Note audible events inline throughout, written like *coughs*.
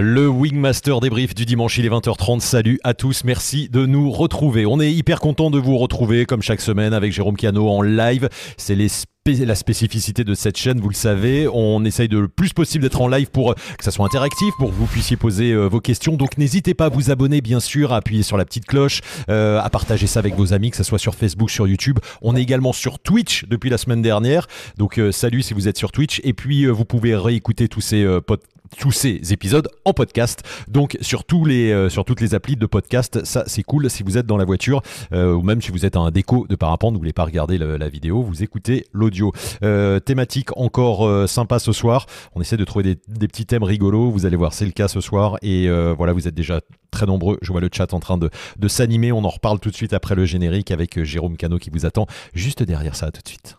Le Wingmaster débrief du dimanche, il est 20h30. Salut à tous, merci de nous retrouver. On est hyper content de vous retrouver comme chaque semaine avec Jérôme Cano en live. C'est la spécificité de cette chaîne, vous le savez. On essaye de le plus possible d'être en live pour que ça soit interactif, pour que vous puissiez poser euh, vos questions. Donc n'hésitez pas à vous abonner, bien sûr, à appuyer sur la petite cloche, euh, à partager ça avec vos amis, que ce soit sur Facebook, sur YouTube. On est également sur Twitch depuis la semaine dernière. Donc euh, salut si vous êtes sur Twitch. Et puis vous pouvez réécouter tous ces podcasts tous ces épisodes en podcast. Donc sur tous les euh, sur toutes les applis de podcast, ça c'est cool si vous êtes dans la voiture euh, ou même si vous êtes un déco de parapente, vous voulez pas regarder la vidéo, vous écoutez l'audio. Euh, thématique encore sympa ce soir. On essaie de trouver des, petits thèmes rigolos. Vous allez voir, c'est le cas ce soir et voilà, vous êtes déjà très nombreux. Je vois le chat en train de, de s'animer. On en reparle tout de suite après le générique avec Jérôme Cano qui vous attend juste derrière ça. tout de suite.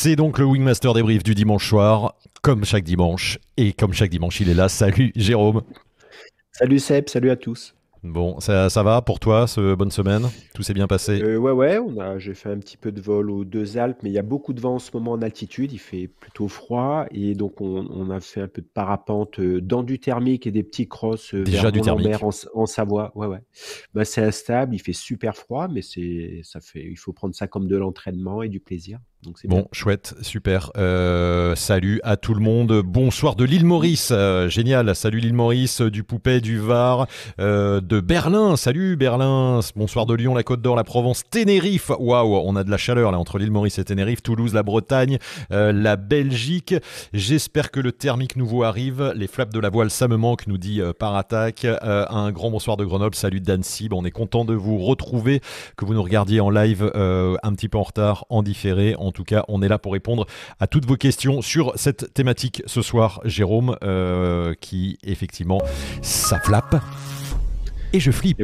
C'est donc le Wingmaster débrief du dimanche soir, comme chaque dimanche. Et comme chaque dimanche, il est là. Salut Jérôme. Salut Seb, salut à tous. Bon, ça, ça va pour toi, ce bonne semaine? Tout s'est bien passé? Euh, Ouais, ouais, on a, j'ai fait un petit peu de vol aux deux Alpes, mais il y a beaucoup de vent en ce moment en altitude, il fait plutôt froid, et donc on, a fait un peu de parapente euh, dans du thermique et des petits crosses euh, Déjà du thermique. En, en, Savoie. Ouais, ouais. Bah, c'est instable, il fait super froid, mais c'est, ça fait, il faut prendre ça comme de l'entraînement et du plaisir bon, chouette, super. Euh, salut à tout le monde. Bonsoir de l'île Maurice. Euh, génial. Salut l'île Maurice, du Poupet, du Var, euh, de Berlin. Salut Berlin. Bonsoir de Lyon, la Côte d'Or, la Provence, Ténérife. Waouh, on a de la chaleur là entre l'île Maurice et Ténérife, Toulouse, la Bretagne, la Belgique. J'espère que le thermique nouveau arrive. Les flaps de la voile, ça me manque, nous dit par attaque. un grand bonsoir de Grenoble. Salut d'Annecy. on est content de vous retrouver, que vous nous regardiez en live un petit peu en retard, en différé. En tout cas, on est là pour répondre à toutes vos questions sur cette thématique ce soir, Jérôme, euh, qui effectivement, ça flappe. Et je flippe.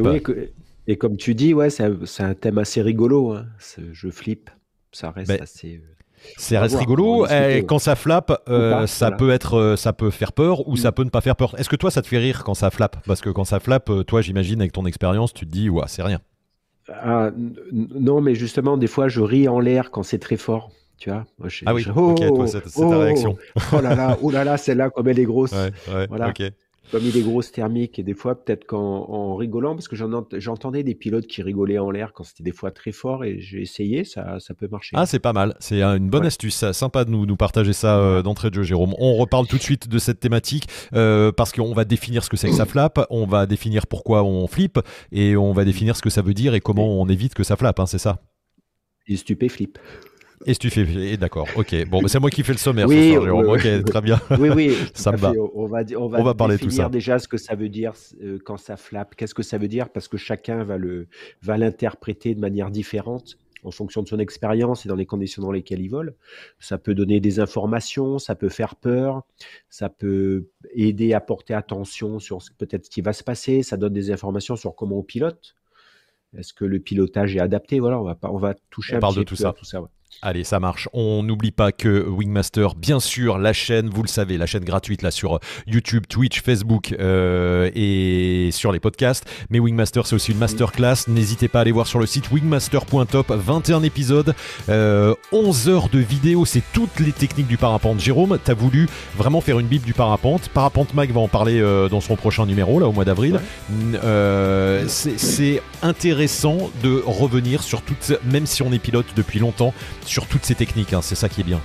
Et, comme tu dis, ouais, c'est un, thème assez rigolo. Hein. Je flippe. Ça reste ben, assez. Euh, c'est reste rigolo. Et quand ça flappe, euh, ça peut être, ça peut faire peur ou ça mm. peut ne pas faire peur. Est-ce que toi, ça te fait rire quand ça flappe? Parce que quand ça flappe, toi, j'imagine avec ton expérience, tu te dis, ouais, c'est rien. Ah, non, mais justement, des fois, je ris en l'air quand c'est très fort. Tu vois Ah oui, ok, toi, c'est ta oh, réaction. Oh là là, oh là là, celle-là, comme elle est grosse. *laughs* voilà. Comme il est grosse thermique, et des fois, peut-être qu'en rigolant, parce que j'entendais des pilotes qui rigolaient en l'air quand c'était des fois très fort, et j'ai essayé, ça, ça peut marcher. Ah, c'est pas mal, c'est une bonne astuce, sympa de nous, nous partager ça euh, d'entrée de jeu, Jérôme. On reparle tout de suite de cette thématique, euh, parce qu'on va définir ce que c'est que ça flappe, on va définir pourquoi on flippe, et on va définir ce que ça veut dire et comment on évite que ça flappe, hein, c'est ça? Et stupéflip. Et stupéfié, d'accord, ok. Bon, c'est moi qui fais le sommaire oui, ce soir, Jérôme. ok, très bien. Oui, oui, *laughs* ça me va. On va, on va, on va parler tout ça. déjà ce que ça veut dire euh, quand ça flappe. Qu'est-ce que ça veut dire? Parce que chacun va le va l'interpréter de manière différente en fonction de son expérience et dans les conditions dans lesquelles il vole. Ça peut donner des informations, ça peut faire peur, ça peut aider à porter attention sur peut-être ce qui va se passer, ça donne des informations sur comment on pilote. Est-ce que le pilotage est adapté? Voilà, on va, on va toucher on un parle de tout ça. tout ça ouais. Allez, ça marche. On n'oublie pas que Wingmaster, bien sûr, la chaîne, vous le savez, la chaîne gratuite là sur YouTube, Twitch, Facebook euh, et sur les podcasts. Mais Wingmaster, c'est aussi une masterclass. N'hésitez pas à aller voir sur le site wingmaster.top. 21 épisodes, 11 euh, heures de vidéo. C'est toutes les techniques du parapente. Jérôme, tu as voulu vraiment faire une bible du parapente. Parapente Mag va en parler euh, dans son prochain numéro, là, au mois d'avril. c'est intéressant de revenir sur toutes, même si on est pilote depuis longtemps, sur toutes ces techniques. Hein, c'est ça qui est bien.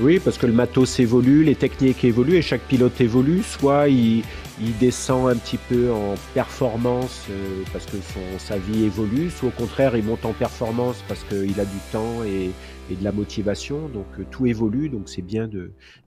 Oui, parce que le matos évolue, les techniques évoluent et chaque pilote évolue. Soit il, descend un petit peu en performance euh, parce que son, sa vie évolue, soit au contraire il monte en performance parce qu'il a du temps et, de la motivation. Donc euh, tout évolue, donc c'est bien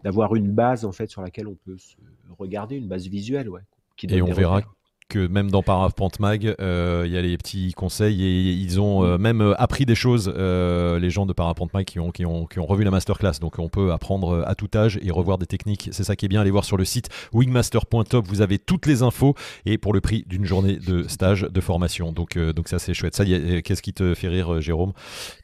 d'avoir une base en fait sur laquelle on peut se regarder, une base visuelle. Ouais, et on verra que même dans Parapente Mag, euh, il y a les petits conseils et ils ont euh, même euh, appris des choses, les gens de Parapente Mag qui ont, qui, ont, qui ont revu la masterclass. Donc on peut apprendre à tout âge et revoir des techniques. C'est ça qui est bien. Allez voir sur le site wingmaster.top, vous avez toutes les infos et pour le prix d'une journée de stage de formation. Donc, donc ça, c'est chouette. Ça, qu'est-ce qui te fait rire, Jérôme?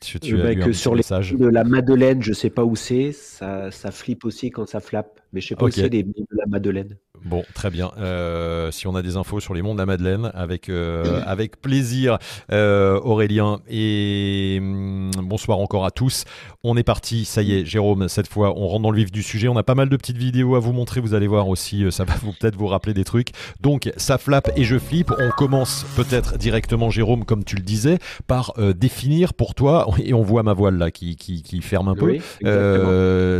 Tu, bah, que sur les de la Madeleine, je sais pas où c'est, ça, ça flippe aussi quand ça flappe. Mais je sais pas où c'est les de la Madeleine. Bon, très bien. Euh, si on a des infos sur les mondes de la Madeleine, avec, euh, avec plaisir, euh, Aurélien. Et hum, bonsoir encore à tous. On est parti, ça y est, Jérôme, cette fois, on rentre dans le vif du sujet. On a pas mal de petites vidéos à vous montrer, vous allez voir aussi, ça va vous peut-être vous rappeler des trucs. Donc, ça flappe et je flippe. On commence peut-être directement, Jérôme, comme tu le disais, par définir pour toi, *laughs* et on voit ma voile là qui, qui, qui ferme un peu.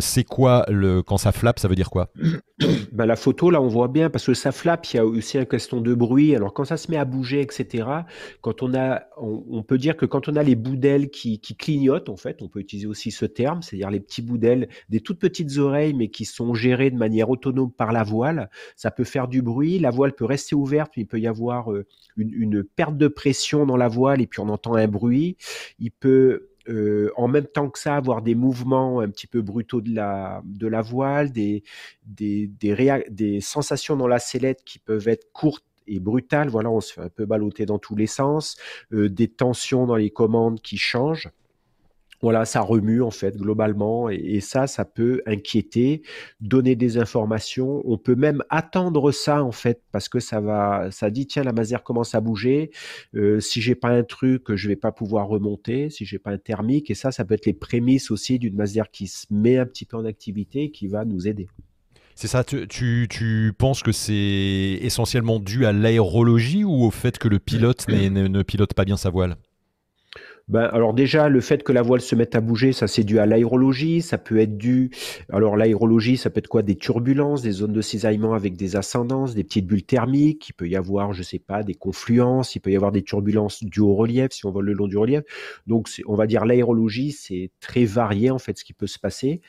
c'est quoi le quand ça flappe, ça veut dire quoi? *coughs* Ben, La photo, là, on voit bien, parce que ça flappe, il y a aussi une question de bruit. Alors, quand ça se met à bouger, etc., quand on a, on, peut dire que quand on a les bouts d'ailes qui, clignotent, en fait, on peut utiliser aussi ce terme, c'est-à-dire les petits bouts d'ailes, des toutes petites oreilles, mais qui sont gérées de manière autonome par la voile, ça peut faire du bruit. La voile peut rester ouverte, mais il peut y avoir euh, une, une perte de pression dans la voile, et puis on entend un bruit. Il peut euh, en même temps que ça, avoir des mouvements un petit peu brutaux de la, de la voile, des, des, des, sensations dans la sellette qui peuvent être courtes et brutales. Voilà, on se fait un peu balloter dans tous les sens, euh, des tensions dans les commandes qui changent voilà, ça remue en fait globalement et, ça, ça peut inquiéter, donner des informations. On peut même attendre ça en fait parce que ça va, ça dit tiens la masère commence à bouger. Euh, si j'ai pas un truc, je vais pas pouvoir remonter. Si j'ai pas un thermique et ça, ça peut être les prémices aussi d'une masère qui se met un petit peu en activité et qui va nous aider. C'est ça, tu, tu, tu, penses que c'est essentiellement dû à l'aérologie ou au fait que le pilote *clears throat* ne pilote pas bien sa voile? Ben, alors déjà, le fait que la voile se mette à bouger, ça c'est dû à l'aérologie, ça peut être dû... Alors l'aérologie, ça peut être quoi? Des turbulences, des zones de cisaillement avec des ascendances, des petites bulles thermiques, il peut y avoir, je sais pas, des confluences, il peut y avoir des turbulences dues au relief, si on vole le long du relief. Donc on va dire l'aérologie, c'est très varié en fait ce qui peut se passer.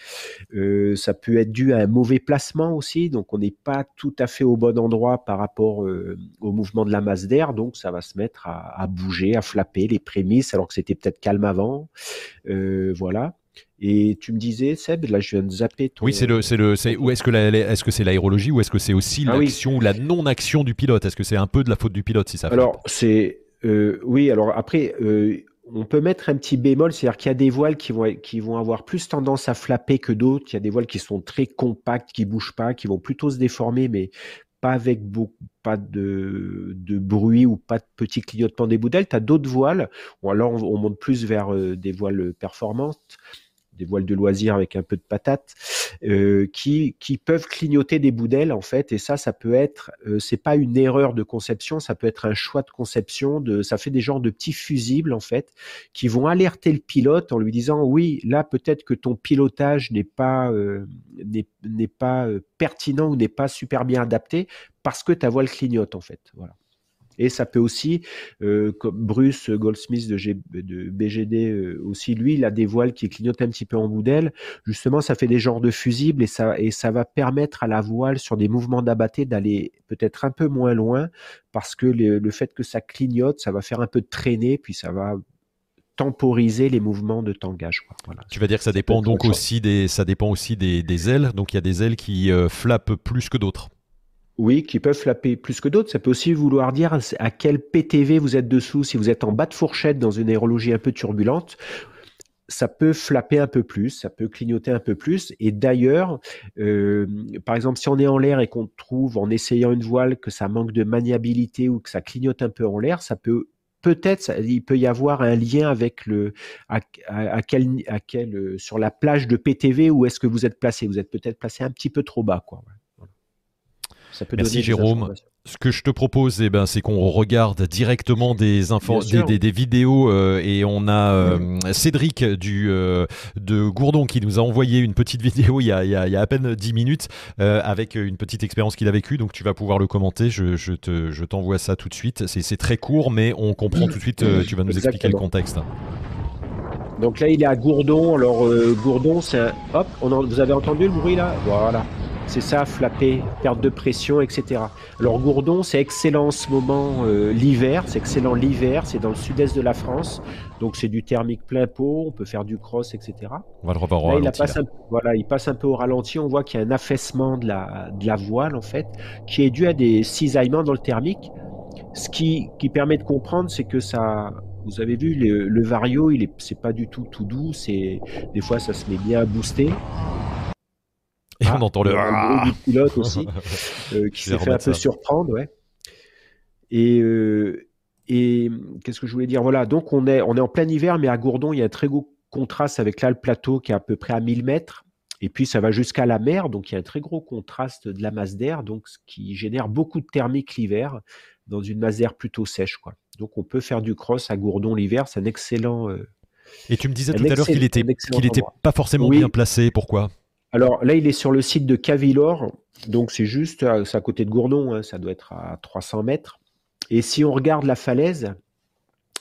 Euh, ça peut être dû à un mauvais placement aussi, donc on n'est pas tout à fait au bon endroit par rapport euh, au mouvement de la masse d'air, donc ça va se mettre à, à bouger, à flapper les prémices, alors que c'était peut-être calme avant. Euh, voilà. Et tu me disais, Seb, là je viens de zapper ton... Oui, c'est le, c'est le, c'est, ou est-ce que est-ce que c'est l'aérologie ou est-ce que c'est aussi ah l'action ou la non-action du pilote? Est-ce que c'est un peu de la faute du pilote si ça Alors c'est, euh, oui, alors après, euh, on peut mettre un petit bémol, c'est-à-dire qu'il y a des voiles qui vont, qui vont avoir plus tendance à flapper que d'autres. Il y a des voiles qui sont très compactes, qui bougent pas, qui vont plutôt se déformer, mais pas avec beaucoup, pas de, de, bruit ou pas de petits clignotements des boudelles. Tu as d'autres voiles, ou alors on, monte plus vers euh, des voiles performantes, des voiles de loisirs avec un peu de patate, euh, qui, qui peuvent clignoter des boudelles en fait. Et ça, ça peut être, euh, c'est pas une erreur de conception, ça peut être un choix de conception. De, ça fait des genres de petits fusibles en fait, qui vont alerter le pilote en lui disant oui, là peut-être que ton pilotage n'est pas euh, n'est pas euh, pertinent ou n'est pas super bien adapté parce que ta voile clignote en fait. Voilà. Et ça peut aussi, euh, comme Bruce Goldsmith de, de BGD euh, aussi, lui, il a des voiles qui clignotent un petit peu en bout d'aile. Justement, ça fait des genres de fusibles et ça, et ça va permettre à la voile, sur des mouvements d'abatté, d'aller peut-être un peu moins loin parce que le, fait que ça clignote, ça va faire un peu de traîner, puis ça va temporiser les mouvements de tangage. Voilà. Tu vas dire que ça dépend donc aussi des, ça dépend aussi des, ailes. Donc il y a des ailes qui euh, flappent plus que d'autres. Oui, qui peuvent flapper plus que d'autres. Ça peut aussi vouloir dire à quel PTV vous êtes dessous. Si vous êtes en bas de fourchette dans une aérologie un peu turbulente, ça peut flapper un peu plus, ça peut clignoter un peu plus. Et d'ailleurs, euh, par exemple, si on est en l'air et qu'on trouve en essayant une voile que ça manque de maniabilité ou que ça clignote un peu en l'air, ça peut peut-être il peut y avoir un lien avec le à, quel, à quel euh, sur la plage de PTV où est-ce que vous êtes placé. Vous êtes peut-être placé un petit peu trop bas, quoi. Merci Jérôme. Ce que je te propose, eh ben, c'est qu'on regarde directement des, des, des, vidéos euh, et on a euh, Cédric du, euh, de Gourdon qui nous a envoyé une petite *laughs* vidéo il y a, il y a, à peine 10 minutes avec une petite expérience qu'il a vécue. Donc tu vas pouvoir le commenter. Je, je, te, je t'envoie ça tout de suite. C'est, très court, mais on comprend tout de suite. tu vas nous expliquer le contexte. Donc là, il est à Gourdon. Alors Gourdon, c'est un... Hop, on vous avez entendu le bruit là? Voilà. C'est ça, flapper, perte de pression, etc. Alors Gourdon, c'est excellent en ce moment euh, l'hiver, c'est excellent l'hiver, c'est dans le sud-est de la France, donc c'est du thermique plein pot, on peut faire du cross, etc. On va le revoir au ralenti, il, passe un, voilà, il passe un peu au ralenti, on voit qu'il y a un affaissement de la, de la voile en fait, qui est dû à des cisaillements dans le thermique. Ce qui, qui permet de comprendre, c'est que ça, vous avez vu, le, vario, il est, c'est pas du tout tout doux. C'est des fois, ça se met bien à booster. Et on ah, entend le ah. du pilote aussi, *laughs* euh, qui s'est fait un peu surprendre, ouais. Et, euh, et qu'est-ce que je voulais dire? Voilà, donc on est, on est en plein hiver, mais à Gourdon, il y a un très gros contraste avec là le plateau qui est à peu près à 1000 mètres. Et puis ça va jusqu'à la mer, donc il y a un très gros contraste de la masse d'air, donc ce qui génère beaucoup de thermique l'hiver dans une masse d'air plutôt sèche, quoi. Donc on peut faire du cross à Gourdon l'hiver, c'est un excellent. Euh, et tu me disais tout à l'heure qu'il était, qu'il était pas forcément bien placé. Pourquoi? Alors là, il est sur le site de Cavilor, donc c'est juste, euh, à côté de Gourdon, hein, ça doit être à 300 mètres. Et si on regarde la falaise,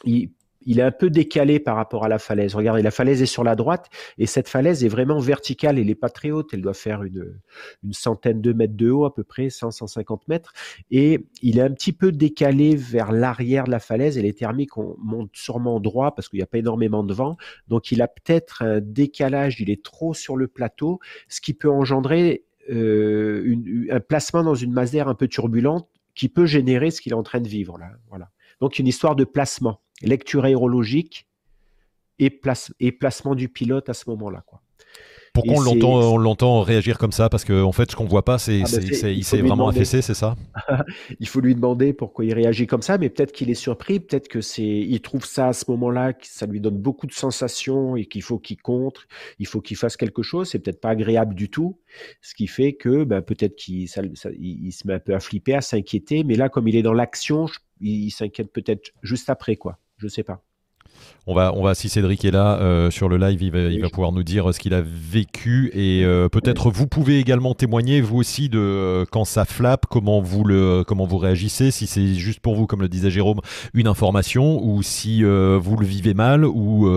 il, il est un peu décalé par rapport à la falaise. Regardez, la falaise est sur la droite et cette falaise est vraiment verticale. Elle n'est pas très haute. Elle doit faire une, une centaine de mètres de haut, à peu près 100, 150 mètres. Et il est un petit peu décalé vers l'arrière de la falaise et les thermiques montent sûrement droit parce qu'il n'y a pas énormément de vent. Donc il a peut-être un décalage. Il est trop sur le plateau, ce qui peut engendrer euh, un placement dans une masse d'air un peu turbulente qui peut générer ce qu'il est en train de vivre là. Voilà. Donc une histoire de placement lecture aérologique et, placement du pilote à ce moment-là. Quoi. Pourquoi on l'entend, on l'entend réagir comme ça Parce qu'en en fait, ce qu'on voit pas, c'est, qu'il ah, bah, il s'est vraiment affaissé, c'est ça? *laughs* Il faut lui demander pourquoi il réagit comme ça, mais peut-être qu'il est surpris, peut-être que c'est, il trouve ça à ce moment-là, que ça lui donne beaucoup de sensations et qu'il faut qu'il contre, il faut qu'il fasse quelque chose. C'est peut-être pas agréable du tout, ce qui fait que bah, peut-être qu'il il se met un peu à flipper, à s'inquiéter, mais là, comme il est dans l'action, il s'inquiète peut-être juste après, quoi. Je sais pas. On va, on va, si Cédric est là euh, sur le live, il va, il va pouvoir nous dire ce qu'il a vécu et euh, peut-être vous pouvez également témoigner vous aussi de euh, quand ça flappe, comment vous le, comment vous réagissez, si c'est juste pour vous, comme le disait Jérôme, une information ou si vous le vivez mal ou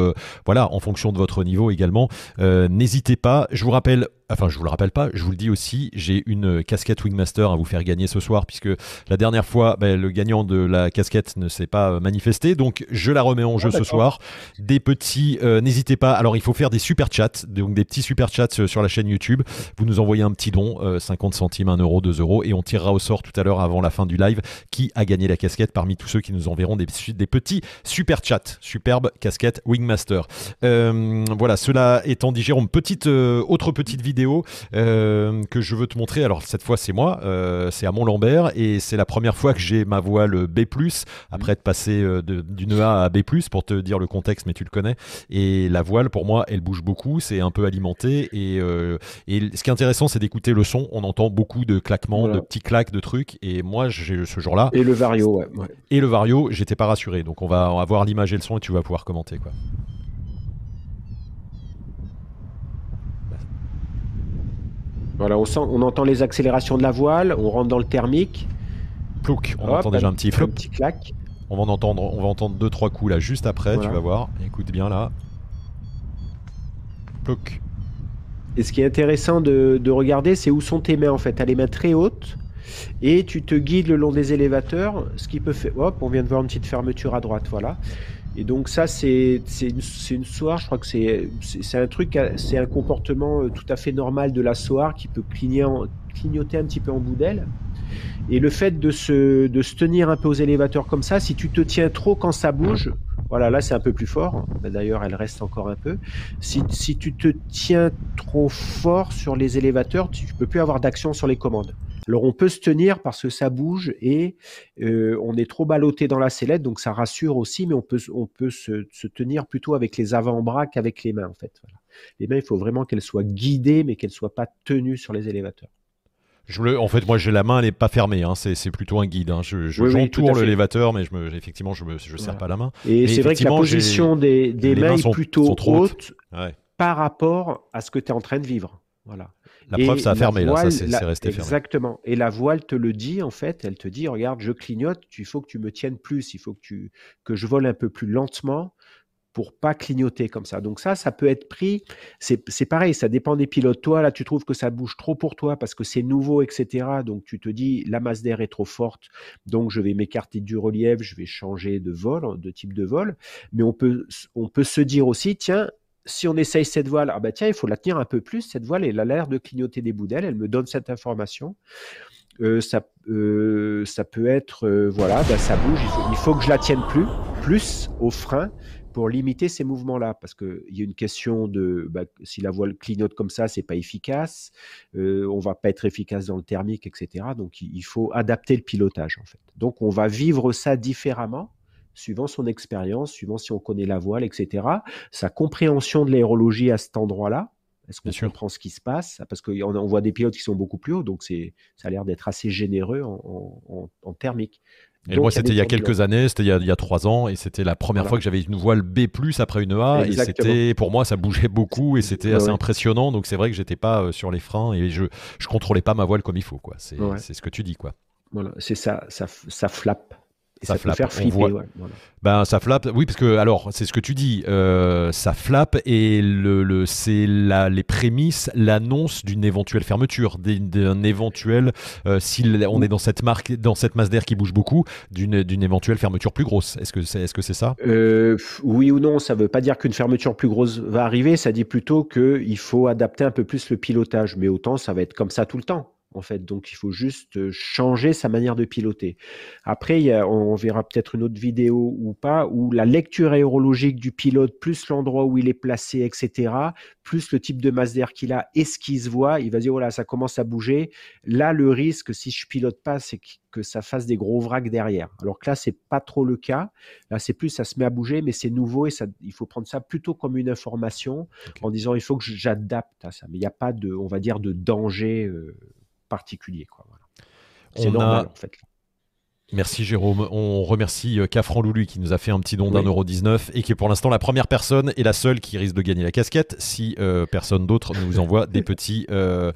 voilà, en fonction de votre niveau également. N'hésitez pas. Je vous rappelle enfin je vous le rappelle pas, je vous le dis aussi, j'ai une casquette Wingmaster à vous faire gagner ce soir, puisque la dernière fois, ben, le gagnant de la casquette ne s'est pas manifesté, donc je la remets en jeu ah, ce soir. Des petits, euh, n'hésitez pas, alors il faut faire des super chats, donc des petits super chats sur la chaîne YouTube, vous nous envoyez un petit don, 50 euh, centimes, 1 euro, 2 euros, et on tirera au sort tout à l'heure avant la fin du live qui a gagné la casquette parmi tous ceux qui nous enverront des, des petits super chats, superbe casquette Wingmaster. Euh, voilà, cela étant dit, Jérôme, petite, autre petite vidéo euh, que je veux te montrer. Alors cette fois c'est moi, euh, c'est à Mont-Lambert et c'est la première fois que j'ai ma voile B+, après être passé euh, d'une A à B+, pour te dire le contexte, mais tu le connais. Et la voile pour moi elle bouge beaucoup, c'est un peu alimenté et, et ce qui est intéressant c'est d'écouter le son. On entend beaucoup de claquements, de petits claques, de trucs et moi j'ai ce jour-là. Et le vario, ouais. Et le vario, j'étais pas rassuré. Donc on va avoir l'image et le son et tu vas pouvoir commenter quoi. Voilà, on, sent, on entend les accélérations de la voile, on rentre dans le thermique. Plouc, on entend déjà un petit flop. Un petit clac. On va en entendre, on va entendre deux trois coups là juste après, tu vas voir. Écoute bien là. Plouc. Et ce qui est intéressant de, de regarder, c'est où sont tes mains en fait. Tu as les mains très hautes et tu te guides le long des élévateurs, ce qui peut faire. Hop, on vient de voir une petite fermeture à droite, voilà. Et donc ça, c'est une, une soirée, je crois que c'est un truc, c'est un comportement euh, tout à fait normal de la soirée qui peut clignoter un petit peu en bout d'aile. Et le fait de se, de se tenir un peu aux élévateurs comme ça, si tu te tiens trop quand ça bouge, voilà, là c'est un peu plus fort. D'ailleurs, elle reste encore un peu. Si, si, tu te tiens trop fort sur les élévateurs, tu ne peux plus avoir d'action sur les commandes. Alors on peut se tenir parce que ça bouge et euh, on est trop ballotté dans la sellette, donc ça rassure aussi, mais on peut, on peut se, se tenir plutôt avec les avant-bras qu'avec les mains en fait. Les mains, il faut vraiment qu'elles soient guidées, mais qu'elles ne soient pas tenues sur les élévateurs. Je en fait, moi, j'ai la main, elle n'est pas fermée. Hein. C'est, plutôt un guide. Hein. Je, je j'entoure l'élévateur, mais je me, effectivement, je ne je serre pas la main. Et, c'est vrai que la position des, des mains, est plutôt haute par rapport à ce que tu es en train de vivre. Voilà. La preuve, ça a fermé, là, ça c'est resté fermé. Exactement. Et la voile te le dit, en fait, elle te dit, regarde, je clignote, il faut que tu me tiennes plus, il faut que, tu, que je vole un peu plus lentement pour pas clignoter comme ça. Donc ça, ça peut être pris. C'est pareil, ça dépend des pilotes. Toi, là, tu trouves que ça bouge trop pour toi parce que c'est nouveau, etc. Donc tu te dis, la masse d'air est trop forte, donc je vais m'écarter du relief, je vais changer de vol, de type de vol. Mais on peut, on peut se dire aussi, tiens, si on essaye cette voile, ah bah tiens, il faut la tenir un peu plus, cette voile, elle a l'air de clignoter des bouts d'elle, elle me donne cette information. Euh, ça, euh, ça peut être, euh, voilà, bah, ça bouge, il faut, il que je la tienne plus, plus au frein pour limiter ces mouvements-là, parce qu'il y a une question de bah, si la voile clignote comme ça, c'est pas efficace, on va pas être efficace dans le thermique, etc. Donc il faut adapter le pilotage en fait. Donc on va vivre ça différemment suivant son expérience, suivant si on connaît la voile, etc. Sa compréhension de l'aérologie à cet endroit-là. Est-ce qu'on comprend ce qui se passe? Parce qu'on on voit des pilotes qui sont beaucoup plus hauts, donc ça a l'air d'être assez généreux en, en thermique. Et moi, c'était il y a quelques années, c'était il, y a trois ans, et c'était la première fois que j'avais une voile B+ après une A, et c'était pour moi ça bougeait beaucoup et c'était assez impressionnant. Donc c'est vrai que j'étais pas euh, sur les freins et je je contrôlais pas ma voile comme il faut quoi. C'est ce que tu dis quoi. Voilà, c'est ça, ça, ça flappe ça, peut faire flipper. Ben, ça flappe, oui, parce que, alors, c'est ce que tu dis, euh, ça flappe et le, le c'est les prémices, l'annonce d'une éventuelle fermeture, d'un éventuel, euh, si on est dans cette marque, dans cette masse d'air qui bouge beaucoup, d'une éventuelle fermeture plus grosse. Est-ce que c'est est -ce c'est ça? Euh, Oui ou non, ça ne veut pas dire qu'une fermeture plus grosse va arriver, ça dit plutôt qu'il faut adapter un peu plus le pilotage, mais autant ça va être comme ça tout le temps en fait. Donc, il faut juste changer sa manière de piloter. Après, on, verra peut-être une autre vidéo ou pas, où la lecture aérologique du pilote, plus l'endroit où il est placé, etc., plus le type de masse d'air qu'il a et ce qu'il se voit, il va dire, voilà, ça commence à bouger. Là, le risque, si je pilote pas, c'est que ça fasse des gros vracs derrière. Alors que là, c'est pas trop le cas. Là, c'est plus, ça se met à bouger, mais c'est nouveau et ça, il faut prendre ça plutôt comme une information en disant, il faut que j'adapte à ça. Mais il n'y a pas de, on va dire, de danger particulier. Quoi, C'est normal, en fait. Merci Jérôme. On remercie euh, Cafran Loulou qui nous a fait un petit don d'un euro 19 et qui est pour l'instant la première personne et la seule qui risque de gagner la casquette si euh, personne d'autre nous envoie des petits euh,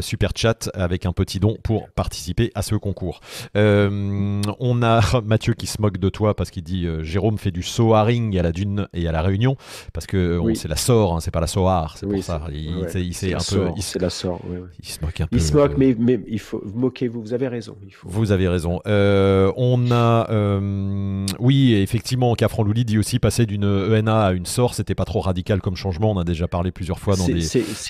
super chats avec un petit don pour participer à ce concours. on a *laughs* Mathieu qui se moque de toi parce qu'il dit Jérôme fait du soaring à la Dune et à la Réunion parce que c'est la SOR, hein, c'est pas la SOAR, c'est pour ça. Il, un peu. C'est la SOR. Il se moque un peu. Il se moque, mais, mais il faut moquez-vous. Vous avez raison. Il faut... Vous avez raison. Euh, on a, euh, oui, effectivement, Cafran Louli dit aussi passer d'une ENA à une SOR, c'était pas trop radical comme changement. On a déjà parlé plusieurs fois dans des,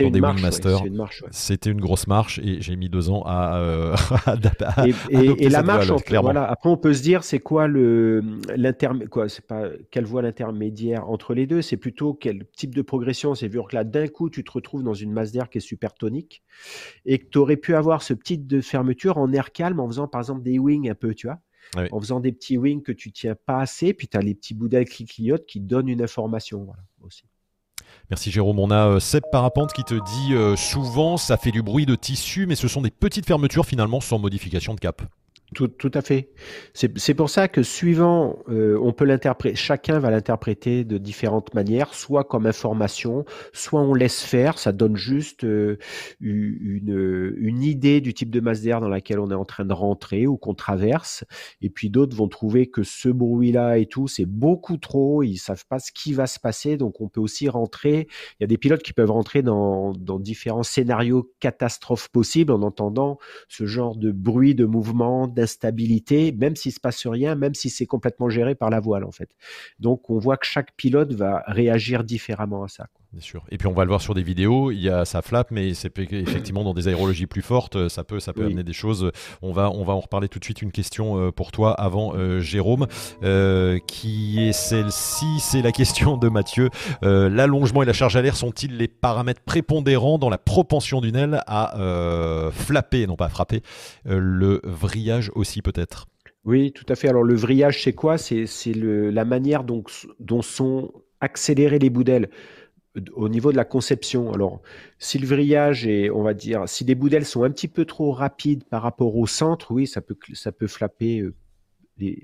dans des Wingmasters. C'était une grosse marche et j'ai mis deux ans à, euh, *laughs* et, la marche, voilà. Après, on peut se dire, c'est quoi le quoi C'est pas quelle voie l'intermédiaire entre les deux? C'est plutôt quel type de progression? C'est vu que là, d'un coup, tu te retrouves dans une masse d'air qui est super tonique et que tu aurais pu avoir ce petit de fermeture en air calme en faisant par exemple des wings un peu, tu vois en faisant des petits wings que tu tiens pas assez, puis tu as les petits bouts d'aile qui clignotent qui donnent une information. Voilà, aussi. Merci Jérôme. On a euh, Seb Parapente qui te dit euh, souvent ça fait du bruit de tissu, mais ce sont des petites fermetures finalement sans modification de cap. Tout, à fait. C'est pour ça que suivant, euh, on peut l'interpréter, chacun va l'interpréter de différentes manières, soit comme information, soit on laisse faire, ça donne juste euh, une, une, idée du type de masse d'air dans laquelle on est en train de rentrer ou qu'on traverse. Et puis d'autres vont trouver que ce bruit-là et tout, c'est beaucoup trop, ils savent pas ce qui va se passer, donc on peut aussi rentrer. Il y a des pilotes qui peuvent rentrer dans, dans différents scénarios catastrophes possibles en entendant ce genre de bruit, de mouvement, d'instabilité, même s'il se passe rien, même si c'est complètement géré par la voile en fait. Donc on voit que chaque pilote va réagir différemment à ça. Bien sûr. Et puis on va le voir sur des vidéos, il y a ça flap, mais c'est effectivement dans des aérologies plus fortes, ça peut, ça peut amener des choses. On va, on va en reparler tout de suite. Une question euh, pour toi avant euh, Jérôme, euh, qui est celle-ci, c'est la question de Mathieu. L'allongement et la charge à l'air sont-ils les paramètres prépondérants dans la propension d'une aile à flapper, non pas frapper, le vrillage aussi peut-être? Oui, tout à fait. Alors le vrillage, c'est quoi? C'est la manière dont, dont sont accélérés les bouts d'aile au niveau de la conception, alors si le vrillage on va dire, si les boudelles sont un petit peu trop rapides par rapport au centre, oui, ça peut, ça peut flapper. Euh,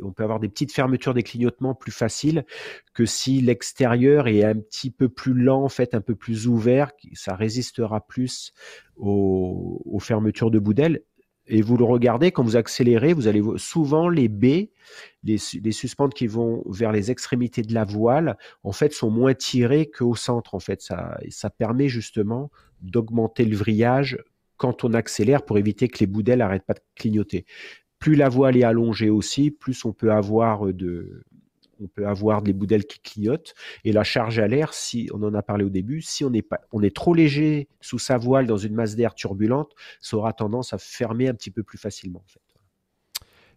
on peut avoir des petites fermetures des clignotements plus faciles que si l'extérieur est un petit peu plus lent, en fait, un peu plus ouvert, ça résistera plus aux, fermetures de boudelles. Et vous le regardez, quand vous accélérez, vous allez souvent les baies, les, les suspentes qui vont vers les extrémités de la voile, en fait, sont moins tirées qu'au centre. En fait, ça, ça permet justement d'augmenter le vrillage quand on accélère pour éviter que les bouts d'ailes n'arrêtent pas de clignoter. Plus la voile est allongée aussi, plus on peut avoir de, on peut avoir des boudelles qui clignotent. Et la charge à l'air, si on en a parlé au début, si on est, pas, on est trop léger sous sa voile dans une masse d'air turbulente, ça aura tendance à fermer un petit peu plus facilement. En fait.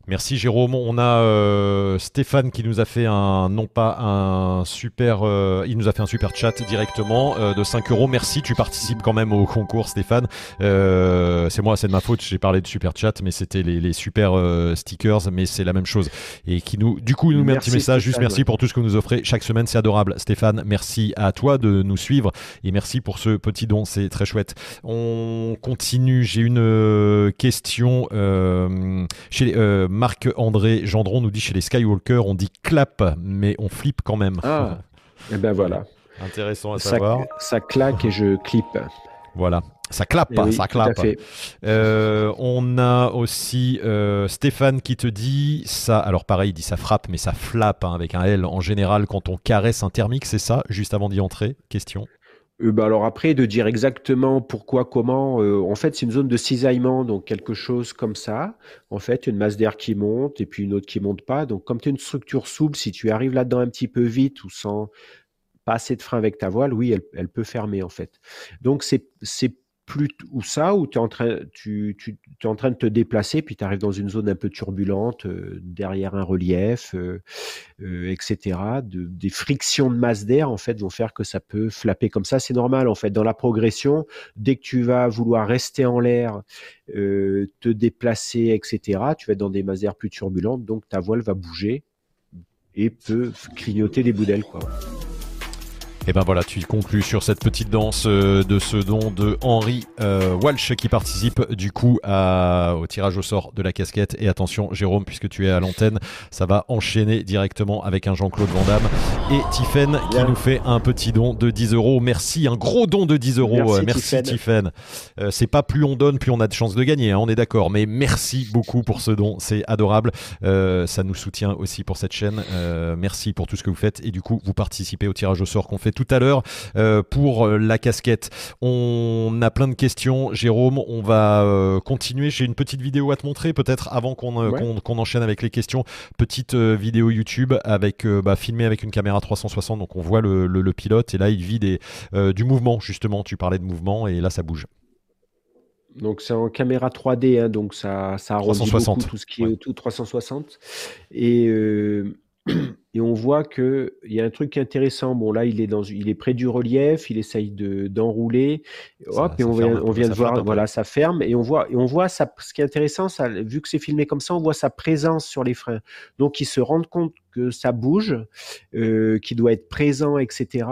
Merci Jérôme. On a euh, Stéphane qui nous a fait un, non pas un super, euh, il nous a fait un super chat directement euh, de 5 euros. Merci, tu participes quand même au concours Stéphane. c'est moi, c'est de ma faute, j'ai parlé de super chat, mais c'était les, super stickers, mais c'est la même chose. Et qui nous, du coup, il nous met un petit message, juste merci pour tout ce que vous nous offrez chaque semaine, c'est adorable. Stéphane, merci à toi de nous suivre et merci pour ce petit don, c'est très chouette. On continue, j'ai une question chez Marc-André Gendron nous dit chez les Skywalker, on dit clap, mais on flippe quand même. Ah, et *laughs* eh ben voilà. Intéressant à savoir. Ça claque et je clippe. Voilà. Ça clappe, pas, ça clappe. Euh, on a aussi euh, Stéphane qui te dit ça. Alors pareil, il dit ça frappe, mais ça flappe hein, avec un L en général quand on caresse un thermique, c'est ça Juste avant d'y entrer, question. Euh, bah, alors après, de dire exactement pourquoi, comment, euh, en fait, c'est une zone de cisaillement, donc quelque chose comme ça. En fait, une masse d'air qui monte et puis une autre qui monte pas. Donc, comme tu as une structure souple, si tu arrives là-dedans un petit peu vite ou sans pas assez de frein avec ta voile, oui, elle, elle peut fermer en fait. Donc, c'est plus ou ça, où tu es, en train, tu, tu, es en train de te déplacer, puis tu arrives dans une zone un peu turbulente, euh, derrière un relief, euh, euh, etc. De, des frictions de masse d'air, en fait, vont faire que ça peut flapper comme ça. C'est normal, en fait. Dans la progression, dès que tu vas vouloir rester en l'air, te déplacer, etc., tu vas être dans des masses d'air plus turbulentes, donc ta voile va bouger et peut clignoter des boudelles, quoi. Et ben voilà, tu conclus sur cette petite danse euh, de ce don de Henri euh, Walsh qui participe du coup au tirage au sort de la casquette. Et attention, Jérôme, puisque tu es à l'antenne, ça va enchaîner directement avec un Jean-Claude Van Damme et Tiffen qui nous fait un petit don de 10 euros. Merci, un gros don de 10 euros. Merci, Tiffen. Euh, c'est pas plus on donne, plus on a de chances de gagner, hein, on est d'accord. Mais merci beaucoup pour ce don, c'est adorable. ça nous soutient aussi pour cette chaîne. merci pour tout ce que vous faites. Et du coup, vous participez au tirage au sort qu'on fait tout à l'heure euh, pour euh, la casquette. On a plein de questions, Jérôme. On va euh, continuer. J'ai une petite vidéo à te montrer, peut-être avant qu'on enchaîne avec les questions. Petite vidéo YouTube avec bah, filmée avec une caméra 360. Donc on voit le, pilote et là il vit des, du mouvement justement. Tu parlais de mouvement et là ça bouge. Donc c'est en caméra 3D, hein, donc ça, ça arrondit beaucoup tout ce qui est tout 360. Et *clears throat* et on voit qu'il y a un truc intéressant. Bon, là, il est, dans, il est près du relief, il essaye de, d'enrouler. Hop, et on, vient, on vient de voir, voilà, ça ferme. Et on voit, et on voit ça, ce qui est intéressant, ça, vu que c'est filmé comme ça, on voit sa présence sur les freins. Donc, il se rend compte que ça bouge, euh, qu'il doit être présent, etc.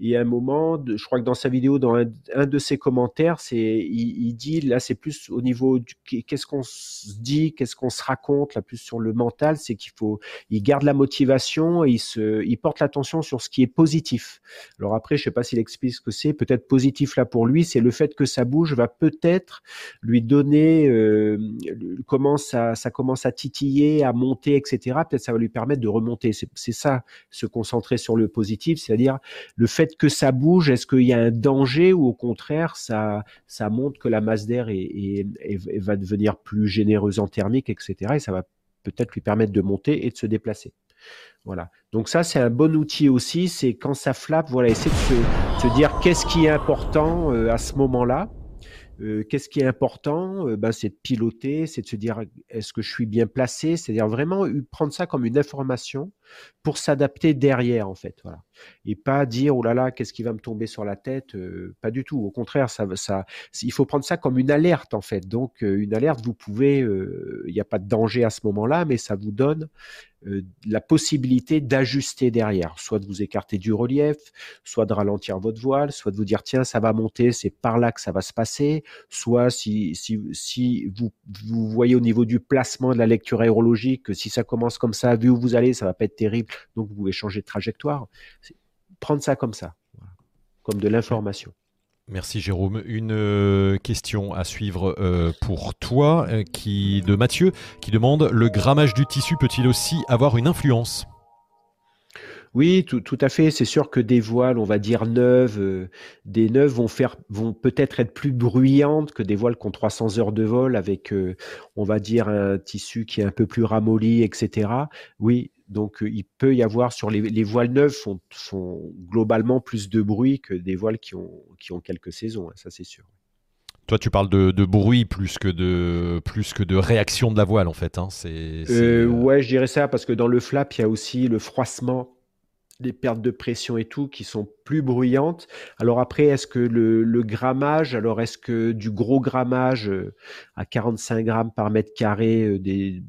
Et à un moment, je crois que dans sa vidéo, dans un, de ses commentaires, c'est, il, dit, là, c'est plus au niveau du, qu'est-ce qu'on se dit, qu'est-ce qu'on se raconte, là, plus sur le mental, c'est qu'il faut, il garde la motivation et il se, il porte l'attention sur ce qui est positif. Alors après, je sais pas s'il explique ce que c'est, peut-être positif là pour lui, c'est le fait que ça bouge va peut-être lui donner, euh, comment ça, ça commence à titiller, à monter, etc. Peut-être ça va lui permettre de remonter. C'est ça, se concentrer sur le positif, c'est-à-dire le fait que ça bouge, est-ce qu'il y a un danger ou au contraire, ça, ça montre que la masse d'air va devenir plus généreuse en thermique, etc. Et ça va peut-être lui permettre de monter et de se déplacer. Voilà. Donc ça, c'est un bon outil aussi. C'est quand ça flappe, voilà, essayer de se, dire qu'est-ce qui est important euh, à ce moment-là. Euh, qu'est-ce qui est important euh, ben, C'est de piloter, c'est de se dire est-ce que je suis bien placé? C'est-à-dire vraiment prendre ça comme une information pour s'adapter derrière, en fait. Voilà. Et pas dire oh là là, qu'est-ce qui va me tomber sur la tête euh, Pas du tout. Au contraire, ça, ça, il faut prendre ça comme une alerte, en fait. Donc, une alerte, vous pouvez, il n'y a pas de danger à ce moment-là, mais ça vous donne euh, la possibilité d'ajuster derrière, soit de vous écarter du relief, soit de ralentir votre voile, soit de vous dire tiens ça va monter, c'est par là que ça va se passer, soit si, si, si vous, vous voyez au niveau du placement de la lecture aérologique que si ça commence comme ça, vu où vous allez, ça va pas être terrible, donc vous pouvez changer de trajectoire. Prendre ça comme ça, comme de l'information. Merci Jérôme. Une euh, question à suivre euh, pour toi euh, qui, de Mathieu qui demande le grammage du tissu peut-il aussi avoir une influence? Oui, tout, à fait. C'est sûr que des voiles, on va dire neuves, des neuves vont faire, vont peut-être être plus bruyantes que des voiles qui ont 300 heures de vol avec, on va dire, un tissu qui est un peu plus ramolli, etc. Oui, donc, euh, il peut y avoir sur les, voiles neuves font, font, globalement plus de bruit que des voiles qui ont, qui ont quelques saisons, hein, ça c'est sûr. Toi, tu parles de, bruit plus que de plus que de réaction de la voile en fait. Hein. C'est, euh, ouais, je dirais ça parce que dans le flap, il y a aussi le froissement, les pertes de pression et tout qui sont plus bruyantes. Alors après, est-ce que le, grammage, alors est-ce que du gros grammage euh, à 45 grammes par mètre carré, des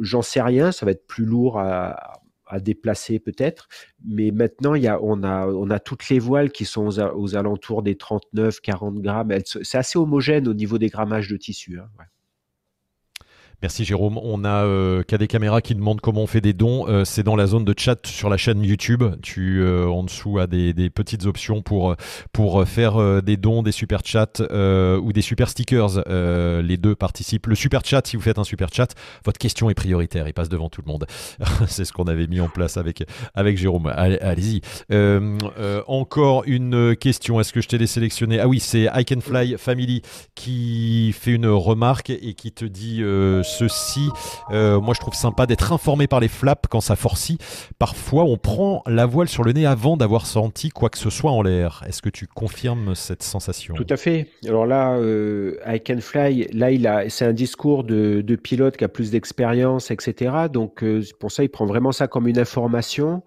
J'en sais rien, ça va être plus lourd à, déplacer peut-être, mais maintenant on a toutes les voiles qui sont aux, alentours des 39-40 grammes. C'est assez homogène au niveau des grammages de tissu. Hein, Merci Jérôme. On a euh, KD Caméra qui demande comment on fait des dons. Euh, c'est dans la zone de chat sur la chaîne YouTube. Tu euh, en dessous as des, petites options pour, pour faire des dons, des super chats ou des super stickers. les deux participent. Le super chat, si vous faites un super chat, votre question est prioritaire. Il passe devant tout le monde. *laughs* c'est ce qu'on avait mis en place avec, Jérôme. Allez-y. encore une question. Est-ce que je t'ai les sélectionner? Ah oui, c'est I Can Fly Family qui fait une remarque et qui te dit ceci. Euh, moi, je trouve sympa d'être informé par les flaps quand ça forcit. Parfois, on prend la voile sur le nez avant d'avoir senti quoi que ce soit en l'air. Est-ce que tu confirmes cette sensation? Tout à fait. Alors là, euh, I Can Fly, là, c'est un discours de, pilote qui a plus d'expérience, etc. Donc, euh, pour ça, il prend vraiment ça comme une information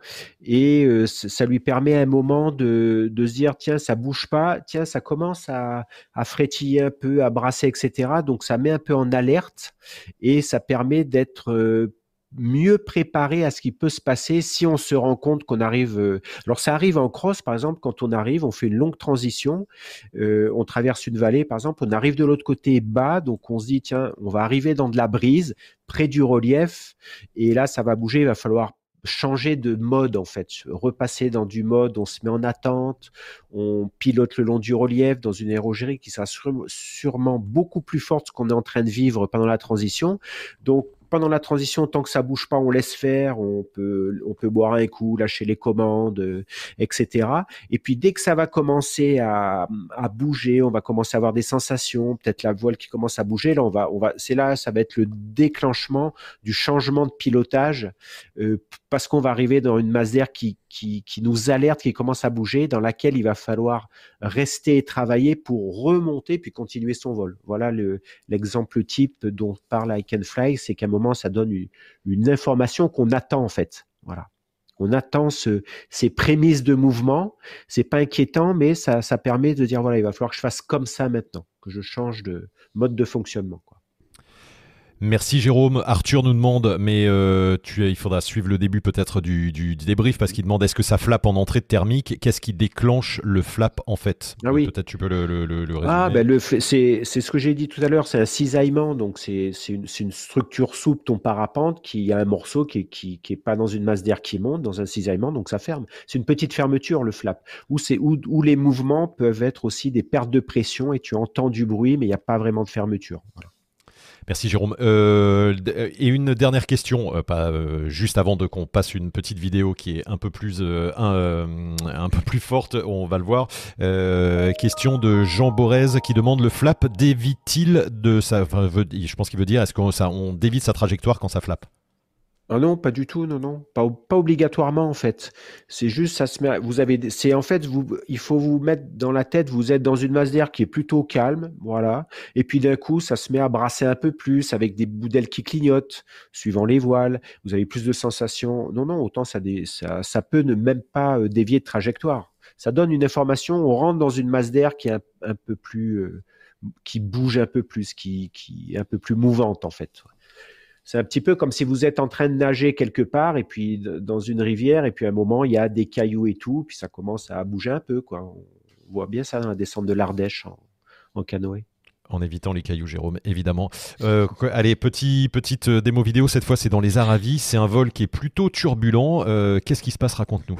et ça lui permet à un moment de, se dire tiens, ça bouge pas, tiens, ça commence à, à frétiller un peu, à brasser, etc. Donc, ça met un peu en alerte et ça permet d'être euh, mieux préparé à ce qui peut se passer si on se rend compte qu'on arrive. Euh, alors ça arrive en cross, par exemple, quand on arrive, on fait une longue transition, euh, on traverse une vallée, par exemple, on arrive de l'autre côté bas, donc on se dit tiens, on va arriver dans de la brise, près du relief, et là ça va bouger, il va falloir changer de mode en fait, repasser dans du mode, on se met en attente, on pilote le long du relief dans une aérogérie qui sera sûrement beaucoup plus forte qu'on est en train de vivre pendant la transition. Donc pendant la transition, tant que ça bouge pas, on laisse faire, on peut, on peut boire un coup, lâcher les commandes, euh, etc. Et puis dès que ça va commencer à, à, bouger, on va commencer à avoir des sensations, peut-être la voile qui commence à bouger. Là, on va, on va, c'est là, ça va être le déclenchement du changement de pilotage euh, parce qu'on va arriver dans une masse d'air qui, nous alerte, qui commence à bouger, dans laquelle il va falloir rester et travailler pour remonter puis continuer son vol. Voilà l'exemple type dont parle I Can Fly, c'est qu'à un moment, ça donne une, information qu'on attend en fait. Voilà. On attend ce, ces prémices de mouvement. C'est pas inquiétant, mais ça, permet de dire voilà, il va falloir que je fasse comme ça maintenant, que je change de mode de fonctionnement. Merci Jérôme. Arthur nous demande, mais euh, tu, il faudra suivre le début peut-être du, débrief parce qu'il demande est-ce que ça flappe en entrée de thermique? Qu'est-ce qui déclenche le flap en fait? Ah oui. Peut-être tu peux le, le, le, résumer. Ah ben c'est ce que j'ai dit tout à l'heure, c'est un cisaillement, donc c'est une, une, structure souple, ton parapente, qui a un morceau qui n'est qui, qui est pas dans une masse d'air qui monte, dans un cisaillement, donc ça ferme. C'est une petite fermeture le flap, où, où, où les mouvements peuvent être aussi des pertes de pression et tu entends du bruit, mais il n'y a pas vraiment de fermeture. Voilà. Merci Jérôme. Euh, et une dernière question, euh, pas euh, juste avant de qu'on passe une petite vidéo qui est un peu plus forte, on va le voir. question de Jean Borez qui demande le flap dévite-t-il de sa, je pense qu'il veut dire est-ce qu'on on sa trajectoire quand ça flappe? Ah non, pas du tout, non, non, pas, obligatoirement en fait. C'est juste, ça se met, vous avez, c'est en fait, il faut vous mettre dans la tête, vous êtes dans une masse d'air qui est plutôt calme, voilà, et puis d'un coup, ça se met à brasser un peu plus avec des bouts d'ailes qui clignotent, suivant les voiles, vous avez plus de sensations. Non, non, autant ça, ça, peut ne même pas euh, dévier de trajectoire. Ça donne une information, on rentre dans une masse d'air qui est un, peu plus, euh, qui bouge un peu plus, qui est un peu plus mouvante en fait. C'est un petit peu comme si vous êtes en train de nager quelque part et puis dans une rivière et puis à un moment il y a des cailloux et tout, puis ça commence à bouger un peu. Quoi. On voit bien ça dans la descente de l'Ardèche en, canoë en évitant les cailloux, Jérôme, évidemment. Euh, allez, petit, petite euh, démo vidéo, cette fois c'est dans les Aravis, c'est un vol qui est plutôt turbulent. Euh, qu'est-ce qui se passe? Raconte-nous.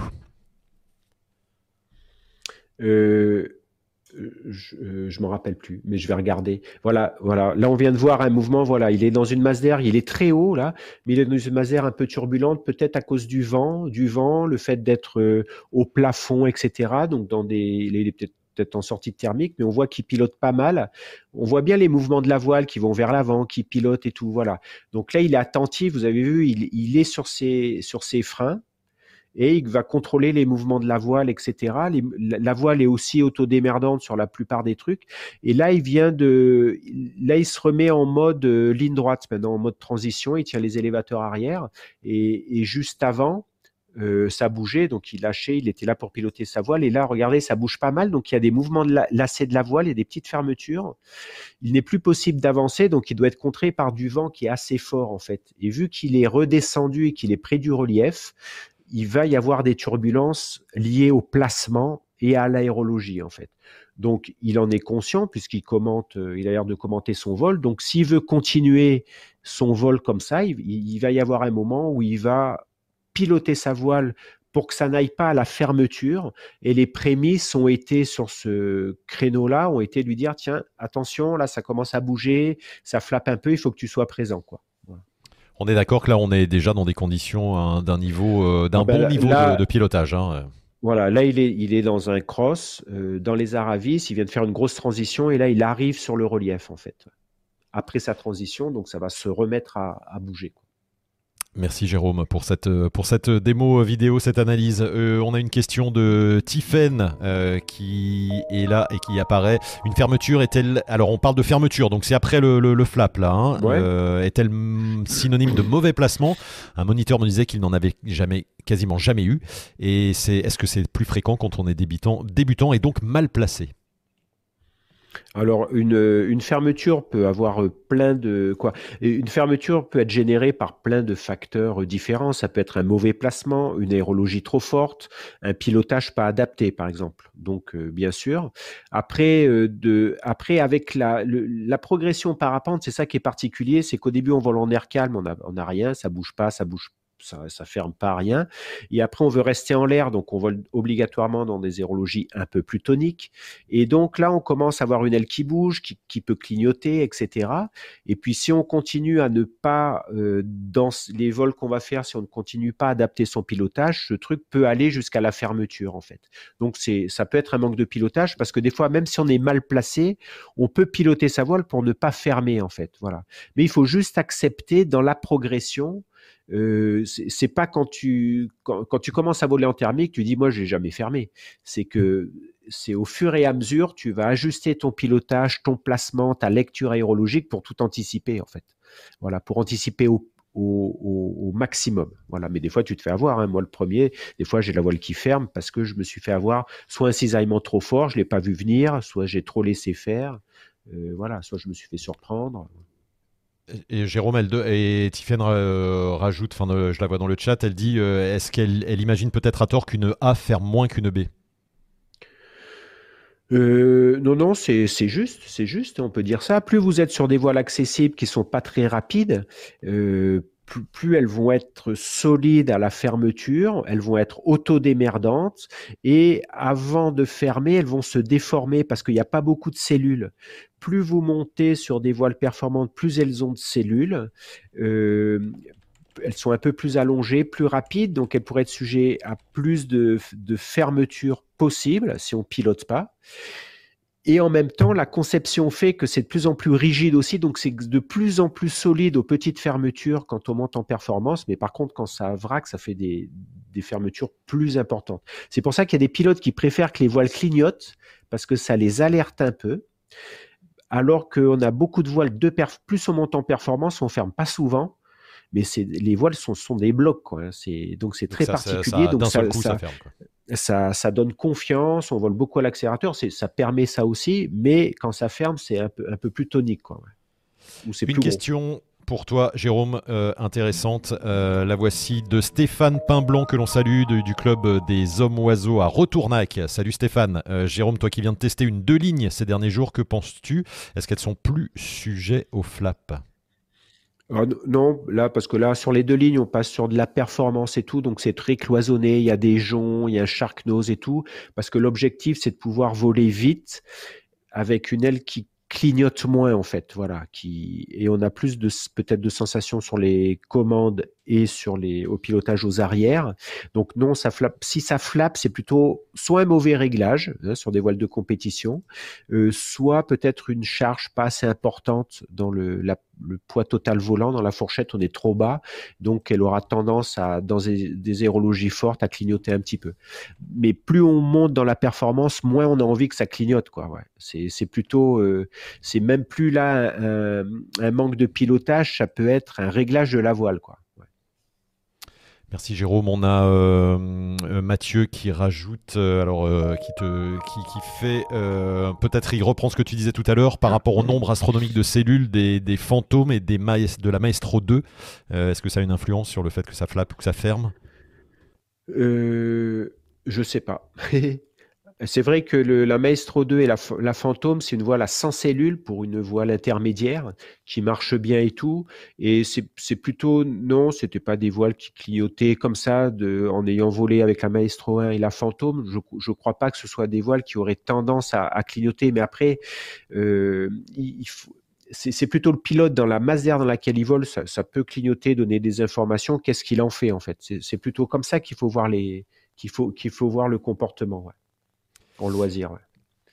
Je, ne m'en rappelle plus, mais je vais regarder. Voilà, voilà. Là, on vient de voir un mouvement. Voilà, il est dans une masse d'air. Il est très haut là, mais il est dans une masse d'air un peu turbulente, peut-être à cause du vent, du vent, le fait d'être au plafond, etc. Donc dans des, il est peut-être peut-être en sortie thermique, mais on voit qu'il pilote pas mal. On voit bien les mouvements de la voile qui vont vers l'avant, qui pilote et tout. Voilà. Donc là, il est attentif. Vous avez vu, il, est sur ses, sur ses freins et il va contrôler les mouvements de la voile, etc. la voile est aussi autodémerdante sur la plupart des trucs. Et là, il vient de, là, il se remet en mode euh, ligne droite maintenant, en mode transition. Il tient les élévateurs arrière et, juste avant, euh, ça bougeait, donc il lâchait, il était là pour piloter sa voile. Et là, regardez, ça bouge pas mal, donc il y a des mouvements de lacets de la voile et des petites fermetures. Il n'est plus possible d'avancer, donc il doit être contré par du vent qui est assez fort en fait. Et vu qu'il est redescendu et qu'il est près du relief, il va y avoir des turbulences liées au placement et à l'aérologie en fait. Donc il en est conscient puisqu'il commente, euh, il a l'air de commenter son vol. Donc s'il veut continuer son vol comme ça, il va y avoir un moment où il va piloter sa voile pour que ça n'aille pas à la fermeture. Et les prémices ont été sur ce créneau-là, ont été lui dire, tiens, attention, là, ça commence à bouger, ça flappe un peu, il faut que tu sois présent. Quoi. On est d'accord que là, on est déjà dans des conditions hein, d'un niveau, euh, d'un ah ben bon niveau de, pilotage. Hein, voilà, là, il est, il est dans un cross, euh, dans les Aravis, il vient de faire une grosse transition, et là, il arrive sur le relief, en fait. Après sa transition, donc ça va se remettre à, à bouger. Merci Jérôme pour cette, pour cette démo vidéo, cette analyse. Euh, on a une question de Tiffen euh, qui est là et qui apparaît. Une fermeture est-elle... Alors on parle de fermeture, donc c'est après le, flap là. Hein. Euh, est-elle synonyme de mauvais placement? Un moniteur me disait qu'il n'en avait jamais, quasiment jamais eu. Et c'est, est-ce que c'est plus fréquent quand on est débutant, débutant et donc mal placé? Alors, une, fermeture peut avoir plein de quoi Une fermeture peut être générée par plein de facteurs différents. Ça peut être un mauvais placement, une aérologie trop forte, un pilotage pas adapté, par exemple. Donc, euh, bien sûr. Après, euh, après avec la, progression parapente, c'est ça qui est particulier, c'est qu'au début on vole en air calme, on n'a rien, ça bouge pas, ça bouge ça, ça ferme pas rien. Et après, on veut rester en l'air, donc on vole obligatoirement dans des aérologies un peu plus toniques. Et donc là, on commence à avoir une aile qui bouge, qui, peut clignoter, etc. Et puis, si on continue à ne pas, euh, dans les vols qu'on va faire, si on ne continue pas à adapter son pilotage, ce truc peut aller jusqu'à la fermeture, en fait. Donc, c'est, ça peut être un manque de pilotage parce que des fois, même si on est mal placé, on peut piloter sa voile pour ne pas fermer, en fait. Voilà. Mais il faut juste accepter dans la progression euh, c'est pas quand tu quand, tu commences à voler en thermique, tu dis moi j'ai jamais fermé. C'est que c'est au fur et à mesure tu vas ajuster ton pilotage, ton placement, ta lecture aérologique pour tout anticiper en fait. Voilà, pour anticiper au, au, maximum. Voilà, mais des fois tu te fais avoir. Hein. Moi le premier, des fois j'ai la voile qui ferme parce que je me suis fait avoir soit un cisaillement trop fort, je l'ai pas vu venir, soit j'ai trop laissé faire. Euh, voilà, soit je me suis fait surprendre. Et Jérôme et Tiffen euh, rajoute, enfin, euh, je la vois dans le chat, elle dit euh, est-ce qu'elle elle imagine peut-être à tort qu'une A ferme moins qu'une B? Non, non, c'est juste, c'est juste, on peut dire ça. Plus vous êtes sur des voiles accessibles qui sont pas très rapides, plus, elles vont être solides à la fermeture, elles vont être autodémerdantes et avant de fermer, elles vont se déformer parce qu'il n'y a pas beaucoup de cellules. Plus vous montez sur des voiles performantes, plus elles ont de cellules. Euh, elles sont un peu plus allongées, plus rapides, donc elles pourraient être sujets à plus de, de fermeture possible si on pilote pas. Et en même temps, la conception fait que c'est de plus en plus rigide aussi, donc c'est de plus en plus solide aux petites fermetures quand on monte en performance, mais par contre, quand ça vrac, ça fait des, fermetures plus importantes. C'est pour ça qu'il y a des pilotes qui préfèrent que les voiles clignotent, parce que ça les alerte un peu, alors qu'on a beaucoup de voiles de perf, plus on monte en performance, on ferme pas souvent, mais les voiles sont, sont des blocs, quoi. donc c'est très particulier, donc ça, ferme, ça, donne confiance, on vole beaucoup à l'accélérateur, ça permet ça aussi, mais quand ça ferme, c'est un peu, un peu plus tonique. Quoi, Une question pour toi, Jérôme, euh, intéressante. Euh, la voici de Stéphane Pinblanc, que l'on salue, du club des hommes oiseaux à Retournac. Salut Stéphane. Euh, Jérôme, toi qui viens de tester une deux lignes ces derniers jours, que penses-tu? Est-ce qu'elles sont plus sujets au flap non, là, parce que là, sur les deux lignes, on passe sur de la performance et tout, donc c'est très cloisonné. Il y a des joncs, il y a un shark nose et tout, parce que l'objectif, c'est de pouvoir voler vite avec une aile qui clignote moins en fait, voilà, qui et on a plus de peut-être de sensations sur les commandes et sur les au pilotage aux arrières. Donc non. Si ça flappe, c'est plutôt soit un mauvais réglage hein, sur des voiles de compétition, euh, soit peut-être une charge pas assez importante dans le, poids total volant dans la fourchette. On est trop bas, donc elle aura tendance à dans des, des aérologies fortes à clignoter un petit peu. Mais plus on monte dans la performance, moins on a envie que ça clignote, quoi. C'est plutôt, euh, c'est même plus là un, un manque de pilotage, ça peut être un réglage de la voile, quoi. Merci Jérôme. On a euh, euh, Mathieu qui rajoute, euh, alors qui te, qui, fait, peut-être il reprend ce que tu disais tout à l'heure par rapport au nombre astronomique de cellules des, fantômes et des de la Maestro 2. Est-ce que ça a une influence sur le fait que ça flappe ou que ça ferme? Je sais pas. *laughs* C'est vrai que la Maestro 2 et la, la Fantôme, c'est une voile à 100 cellules pour une voile intermédiaire qui marche bien et tout. Et c'est plutôt, non, c'était pas des voiles qui clignotaient comme ça de, en ayant volé avec la Maestro 1 et la Fantôme. Je, je crois pas que ce soit des voiles qui auraient tendance à, à clignoter. Mais après, euh, il, c'est plutôt le pilote dans la masse d'air dans laquelle il vole, ça, ça, peut clignoter, donner des informations. Qu'est-ce qu'il en fait en fait? C'est plutôt comme ça qu'il faut voir les, qu'il faut qu'il faut voir le comportement. Ouais en loisir.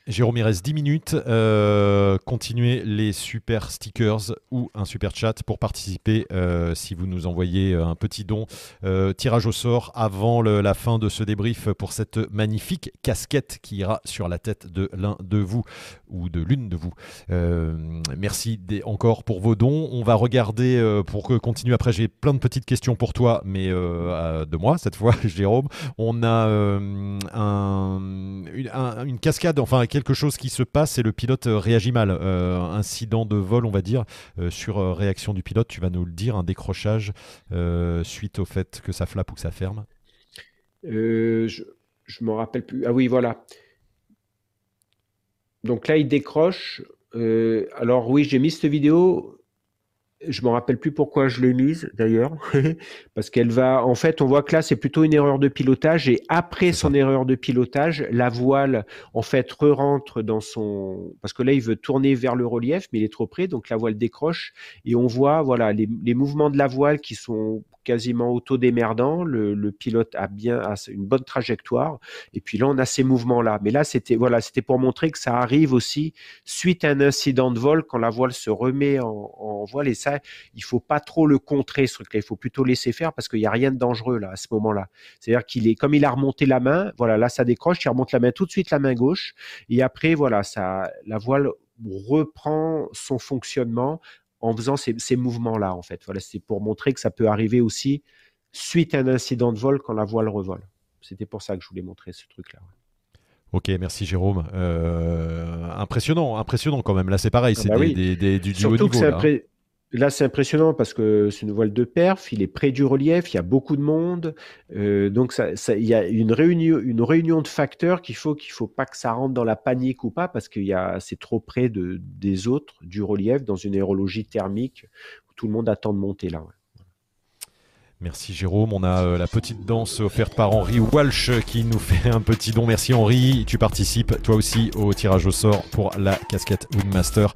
Jérôme, il reste 10 minutes. Euh, continuez les super stickers ou un super chat pour participer euh, si vous nous envoyez euh, un petit don. tirage au sort avant la fin de ce débrief pour cette magnifique casquette qui ira sur la tête de l'un de vous ou de l'une de vous. merci encore pour vos dons. On va regarder pour continuer. Après, j'ai plein de petites questions pour toi, mais de moi cette fois, *laughs* Jérôme. On a un, une, cascade, enfin, quelque chose qui se passe et le pilote euh, réagit mal. Euh, incident de vol, on va dire, euh, sur réaction du pilote, tu vas nous le dire, un décrochage suite au fait que ça flappe ou que ça ferme Je, je m'en rappelle plus. Ah oui, voilà. Donc là, il décroche. alors oui, j'ai mis cette vidéo. Je me rappelle plus pourquoi je l'ai mise d'ailleurs, *laughs* parce qu'elle va. En fait, on voit que là, c'est plutôt une erreur de pilotage, et après son erreur de pilotage, la voile en fait re-rentre dans son. Parce que là, il veut tourner vers le relief, mais il est trop près, donc la voile décroche, et on voit voilà les, les mouvements de la voile qui sont quasiment auto-démerdant. Le, pilote a bien une bonne trajectoire. Et puis là, on a ces mouvements-là. Mais là, c'était voilà, c'était pour montrer que ça arrive aussi suite à un incident de vol quand la voile se remet en, voile. Et ça, il faut pas trop le contrer ce truc-là. Il faut plutôt laisser faire parce qu'il n'y a rien de dangereux là à ce moment-là. C'est-à-dire qu'il est comme il a remonté la main. Voilà, là, ça décroche. Il remonte la main tout de suite, la main gauche. Et après, voilà, ça, la voile reprend son fonctionnement en faisant ces, mouvements-là, en fait. Voilà, c'est pour montrer que ça peut arriver aussi suite à un incident de vol quand la voile revole. C'était pour ça que je voulais montrer ce truc-là. Ok, merci Jérôme. Euh, impressionnant, impressionnant quand même. Là, c'est pareil, ah c'est bah du, haut niveau. Là, c'est impressionnant parce que c'est une voile de perf, il est près du relief, il y a beaucoup de monde. Euh, donc, il y a une réunion, de facteurs qu'il faut qu'il faut pas que ça rentre dans la panique ou pas parce que c'est trop près de, des autres, du relief, dans une aérologie thermique où tout le monde attend de monter là. Merci Jérôme. On a euh, la petite danse offerte par Henri Walsh qui nous fait un petit don. Merci Henri. Tu participes toi aussi au tirage au sort pour la casquette Wingmaster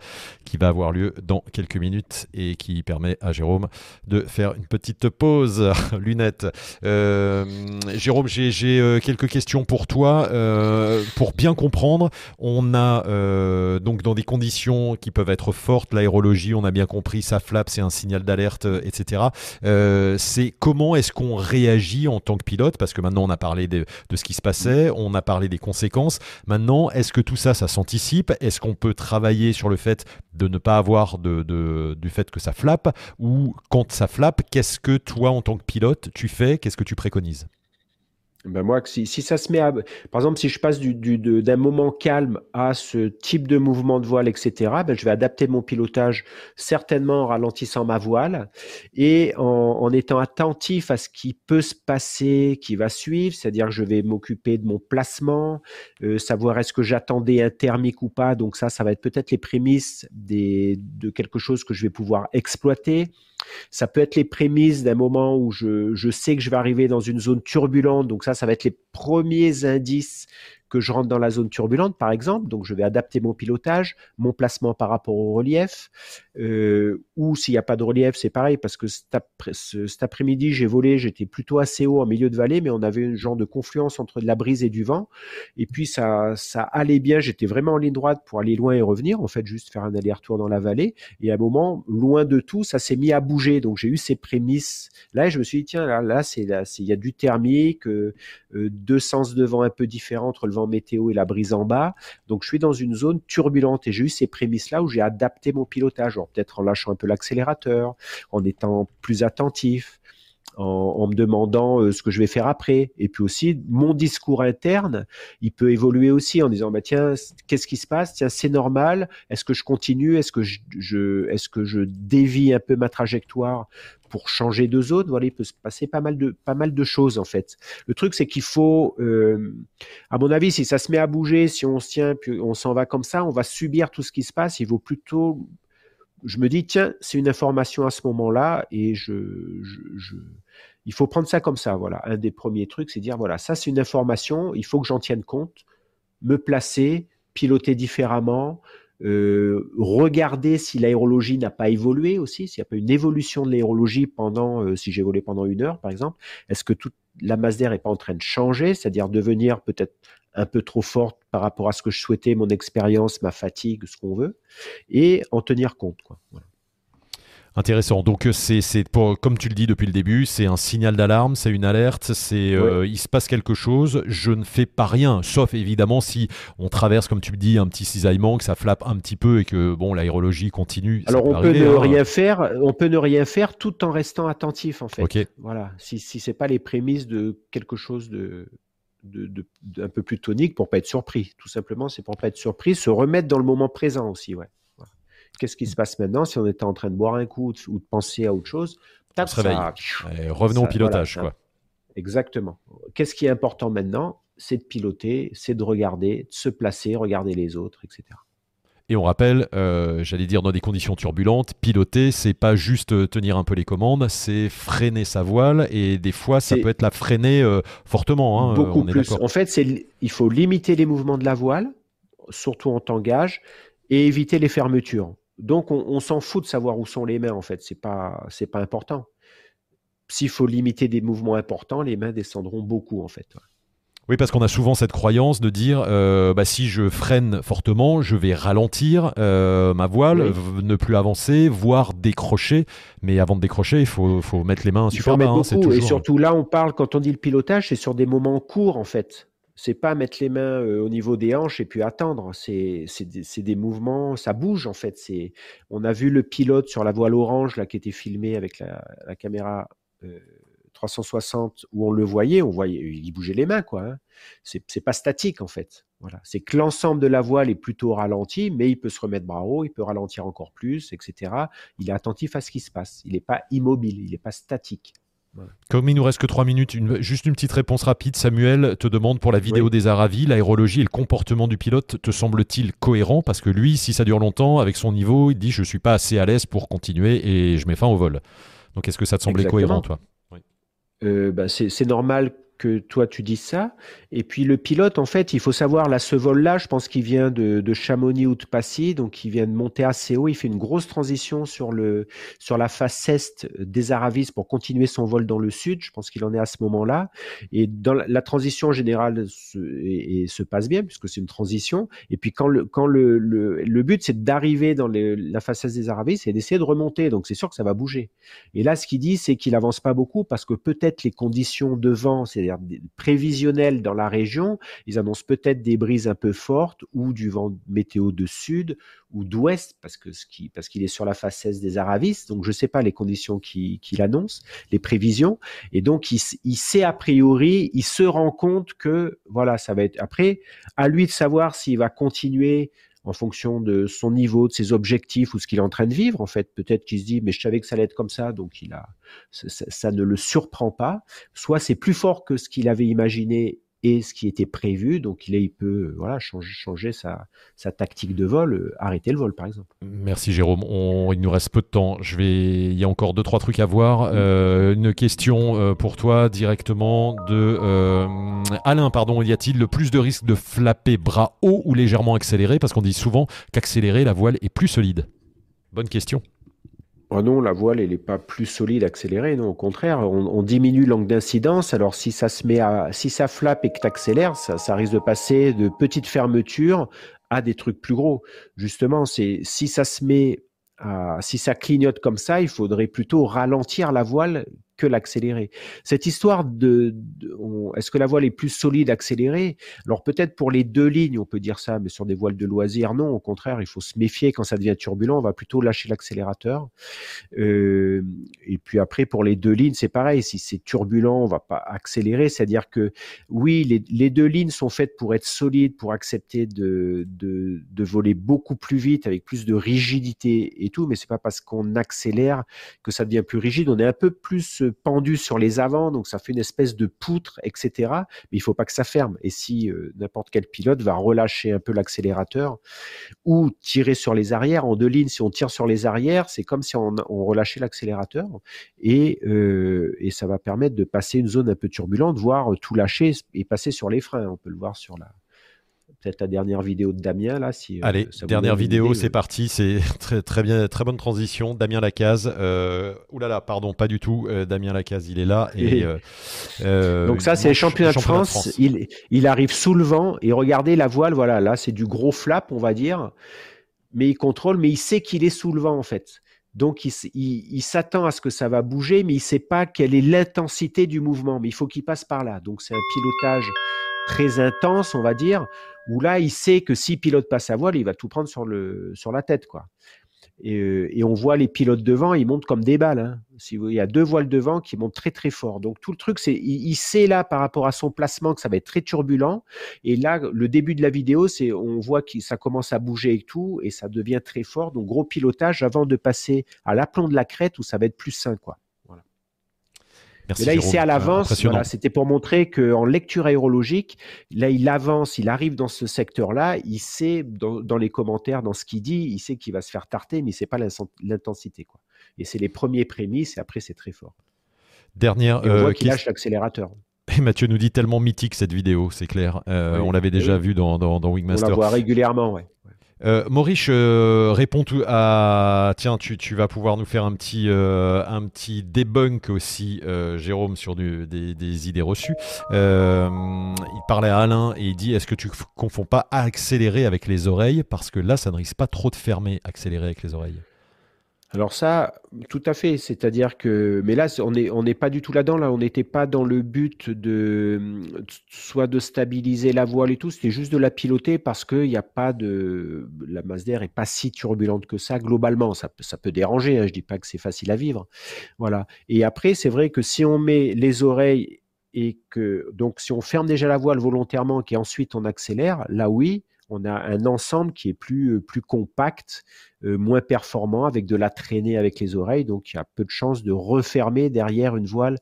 qui va avoir lieu dans quelques minutes et qui permet à Jérôme de faire une petite pause *laughs* lunettes. Euh, Jérôme, j'ai euh, quelques questions pour toi. pour bien comprendre, on a donc dans des conditions qui peuvent être fortes, l'aérologie, on a bien compris, ça flappe, c'est un signal d'alerte, etc. c'est comment est-ce qu'on réagit en tant que pilote? Parce que maintenant, on a parlé de, ce qui se passait, on a parlé des conséquences. Maintenant, est-ce que tout ça, ça s'anticipe? Est-ce qu'on peut travailler sur le fait de ne pas avoir de, du fait que ça flappe Ou quand ça flappe, qu'est-ce que toi, en tant que pilote, tu fais Qu'est-ce que tu préconises? Ben moi, si, si, ça se met à, par exemple, si je passe du, du, d'un moment calme à ce type de mouvement de voile, etc., ben je vais adapter mon pilotage certainement en ralentissant ma voile et en, en, étant attentif à ce qui peut se passer, qui va suivre, c'est-à-dire que je vais m'occuper de mon placement, euh, savoir est-ce que j'attendais un thermique ou pas. Donc ça, ça va être peut-être les prémices des, de quelque chose que je vais pouvoir exploiter. Ça peut être les prémices d'un moment où je, je, sais que je vais arriver dans une zone turbulente. Donc ça, ça va être les premiers indices que je rentre dans la zone turbulente, par exemple, donc je vais adapter mon pilotage, mon placement par rapport au relief, euh, ou s'il n'y a pas de relief, c'est pareil, parce que cet, après-midi, j'ai volé, j'étais plutôt assez haut en milieu de vallée, mais on avait un genre de confluence entre de la brise et du vent, et puis ça, ça allait bien, j'étais vraiment en ligne droite pour aller loin et revenir, en fait, juste faire un aller-retour dans la vallée, et à un moment, loin de tout, ça s'est mis à bouger, donc j'ai eu ces prémices, là, je me suis dit, tiens, là, là, il y a du thermique, euh, euh, deux sens de vent un peu différents entre le vent météo et la brise en bas. Donc je suis dans une zone turbulente et j'ai eu ces prémices-là où j'ai adapté mon pilotage, peut-être en lâchant un peu l'accélérateur, en étant plus attentif, en, me demandant euh, ce que je vais faire après. Et puis aussi, mon discours interne, il peut évoluer aussi en disant, bah, tiens, qu'est-ce qui se passe? Tiens, c'est normal. Est-ce que je continue? Est-ce que je, est-ce que je dévie un peu ma trajectoire pour changer de zone? Voilà, il peut se passer pas mal de, pas mal de choses en fait. Le truc, c'est qu'il faut, euh, à mon avis, si ça se met à bouger, si on se tient, puis on s'en va comme ça, on va subir tout ce qui se passe. Il vaut plutôt je me dis, tiens, c'est une information à ce moment-là et je, il faut prendre ça comme ça. Voilà, un des premiers trucs, c'est dire, voilà, ça c'est une information, il faut que j'en tienne compte, me placer, piloter différemment, euh, regarder si l'aérologie n'a pas évolué aussi, s'il n'y a pas une évolution de l'aérologie pendant, euh, si j'ai volé pendant une heure par exemple, est-ce que toute la masse d'air n'est pas en train de changer, c'est-à-dire devenir peut-être un peu trop forte par rapport à ce que je souhaitais, mon expérience, ma fatigue, ce qu'on veut, et en tenir compte. Quoi. Intéressant. Donc euh, c'est comme tu le dis depuis le début, c'est un signal d'alarme, c'est une alerte, c'est euh, il se passe quelque chose. Je ne fais pas rien, sauf évidemment si on traverse, comme tu me dis, un petit cisaillement, que ça flappe un petit peu et que bon l'aérologie continue. Alors on peut, ne hein. rien faire, on peut ne rien faire tout en restant attentif en fait. Voilà. Si si c'est pas les prémices de quelque chose de de, un peu plus tonique pour pas être surpris. Tout simplement, c'est pour pas être surpris, se remettre dans le moment présent aussi. Ouais. Qu'est-ce qui se passe maintenant si on était en train de boire un coup ou de penser à autre chose? On se réveille. revenons au pilotage. quoi. Exactement. Qu'est-ce qui est important maintenant? C'est de piloter, c'est de regarder, de se placer, regarder les autres, etc. Et on rappelle, euh, j'allais dire dans des conditions turbulentes, piloter, c'est pas juste euh, tenir un peu les commandes, c'est freiner sa voile et des fois ça peut être la freiner euh, fortement. Hein, beaucoup plus. En fait, il faut limiter les mouvements de la voile, surtout en tangage, et éviter les fermetures. Donc on, s'en fout de savoir où sont les mains en fait, c'est pas c'est pas important. S'il faut limiter des mouvements importants, les mains descendront beaucoup en fait. Oui, parce qu'on a souvent cette croyance de dire euh, bah, si je freine fortement, je vais ralentir euh, ma voile, ne plus avancer, voire décrocher. Mais avant de décrocher, il faut, mettre les mains super bas. Hein, et surtout là, on parle, quand on dit le pilotage, c'est sur des moments courts en fait. C'est pas mettre les mains euh, au niveau des hanches et puis attendre. C'est des, des, mouvements, ça bouge en fait. On a vu le pilote sur la voile orange là, qui était filmé avec la, caméra. 360 où on le voyait, on voyait, il bougeait les mains, quoi. Hein. C'est pas statique en fait. Voilà, c'est que l'ensemble de la voile est plutôt ralenti, mais il peut se remettre bras haut, il peut ralentir encore plus, etc. Il est attentif à ce qui se passe. Il n'est pas immobile, il n'est pas statique. Comme il nous reste que trois minutes, juste une petite réponse rapide. Samuel te demande pour la vidéo des Aravis, l'aérologie et le comportement du pilote te semble-t-il cohérent? Parce que lui, si ça dure longtemps, avec son niveau, il dit je suis pas assez à l'aise pour continuer et je mets fin au vol. Donc est-ce que ça te semblait cohérent, toi? Euh, bah, c'est normal que toi tu dises ça. Et puis le pilote, en fait, il faut savoir, là, ce vol-là, je pense qu'il vient de, de, Chamonix ou de Passy, donc il vient de monter assez haut. Il fait une grosse transition sur, le, sur la face est des Aravis pour continuer son vol dans le sud. Je pense qu'il en est à ce moment-là. Et dans la, transition générale se, et, se passe bien, puisque c'est une transition. Et puis quand le, quand le, le, but, c'est d'arriver dans la face est des Aravis, c'est d'essayer de remonter. Donc c'est sûr que ça va bouger. Et là, ce qu'il dit, c'est qu'il avance pas beaucoup parce que peut-être les conditions de vent, c'est c'est-à-dire prévisionnel dans la région. Ils annoncent peut-être des brises un peu fortes ou du vent météo de sud ou d'ouest parce que parce qu'il est sur la face est des Aravis. Donc je ne sais pas les conditions qu'il annonce, les prévisions. Et donc il sait a priori, il se rend compte que voilà, ça va être après à lui de savoir s'il va continuer en fonction de son niveau, de ses objectifs ou ce qu'il est en train de vivre. En fait, peut-être qu'il se dit, mais je savais que ça allait être comme ça, donc il a, ça ne le surprend pas. Soit c'est plus fort que ce qu'il avait imaginé et ce qui était prévu. Donc il, est, il peut voilà, changer, changer sa, sa, tactique de vol, euh, arrêter le vol par exemple. Merci Jérôme. On, il nous reste peu de temps. Je vais, il y a encore deux, trois trucs à voir. Euh, une question euh, pour toi directement de Alain. Pardon, y a-t-il le plus de risque de flapper bras haut ou légèrement accéléré? Parce qu'on dit souvent qu'accélérer, la voile est plus solide. Bonne question. Ah non, la voile, elle n'est pas plus solide accélérée, non, au contraire, on, diminue l'angle d'incidence. Alors si ça se met à, si ça flappe et que tu accélères, ça, ça risque de passer de petites fermetures à des trucs plus gros. Justement, c'est si ça se met à, si ça clignote comme ça, il faudrait plutôt ralentir la voile que l'accélérer. Cette histoire de, est-ce que la voile est plus solide accélérée Alors peut-être pour les deux lignes, on peut dire ça, mais sur des voiles de loisirs, non. Au contraire, il faut se méfier quand ça devient turbulent. On va plutôt lâcher l'accélérateur. Euh, et puis après, pour les deux lignes, c'est pareil. Si c'est turbulent, on va pas accélérer. C'est-à-dire que oui, les, deux lignes sont faites pour être solides, pour accepter de, de, de voler beaucoup plus vite, avec plus de rigidité et tout. Mais c'est pas parce qu'on accélère que ça devient plus rigide. On est un peu plus pendu sur les avants, donc ça fait une espèce de poutre, etc. Mais il faut pas que ça ferme. Et si euh, n'importe quel pilote va relâcher un peu l'accélérateur ou tirer sur les arrières en deux lignes, si on tire sur les arrières, c'est comme si on, relâchait l'accélérateur et, euh, et ça va permettre de passer une zone un peu turbulente, voire tout lâcher et passer sur les freins. On peut le voir sur la, peut-être la dernière vidéo de Damien là. Si, euh, Allez, dernière vidéo, c'est parti, c'est *laughs* très très bien, très bonne transition. Damien Lacaze, euh, oulala, pardon, pas du tout. Euh, Damien Lacaze, il est là. Et, *laughs* euh, Donc ça, c'est les championnats, de, France. Il, il arrive sous le vent et regardez la voile, voilà, là c'est du gros flap, on va dire, mais il contrôle, mais il sait qu'il est sous le vent en fait. Donc, il, il s'attend à ce que ça va bouger, mais il ne sait pas quelle est l'intensité du mouvement. Mais il faut qu'il passe par là. Donc, c'est un pilotage très intense, on va dire, où là, il sait que si pilote pas sa voile, il va tout prendre sur, le, sur la tête, quoi. Et, euh, on voit les pilotes devant, ils montent comme des balles. Hein. Si il y a deux voiles devant qui montent très très fort. Donc tout le truc, c'est il, sait là par rapport à son placement que ça va être très turbulent. Et là, le début de la vidéo, c'est on voit que ça commence à bouger et tout, et ça devient très fort. Donc gros pilotage avant de passer à l'aplomb de la crête où ça va être plus sain, quoi mais là, il sait à l'avance. C'était pour montrer qu'en lecture aérologique, là, il avance, il arrive dans ce secteur-là, il sait dans, les commentaires, dans ce qu'il dit, il sait qu'il va se faire tarter, mais il sait pas l'intensité. quoi. Et c'est les premiers prémices, et après, c'est très fort. Dernière. Et on voit euh, qu'il lâche l'accélérateur. *laughs* Et Mathieu nous dit tellement mythique cette vidéo, c'est clair. Euh, on l'avait déjà vu dans, dans, dans, Wingmaster. On la voit régulièrement, ouais. Euh, Maurice euh, répond à. Tiens, tu, vas pouvoir nous faire un petit, euh, un petit debunk aussi, Jérôme, sur des, des, idées reçues. il parlait à Alain et il dit Est-ce que tu confonds pas accélérer avec les oreilles? Parce que là, ça ne risque pas trop de fermer, accélérer avec les oreilles. Alors ça, tout à fait. C'est-à-dire que, mais là, on n'est pas du tout là-dedans. Là, on n'était pas dans le but de soit de stabiliser la voile et tout. C'était juste de la piloter parce qu'il n'y a pas de, la masse d'air est pas si turbulente que ça globalement. Ça, ça peut déranger. Hein. Je dis pas que c'est facile à vivre. Voilà. Et après, c'est vrai que si on met les oreilles et que donc si on ferme déjà la voile volontairement et ensuite on accélère, là oui, on a un ensemble qui est plus, euh, plus compact, euh, moins performant, avec de la traînée avec les oreilles. Donc, il y a peu de chances de refermer derrière une voile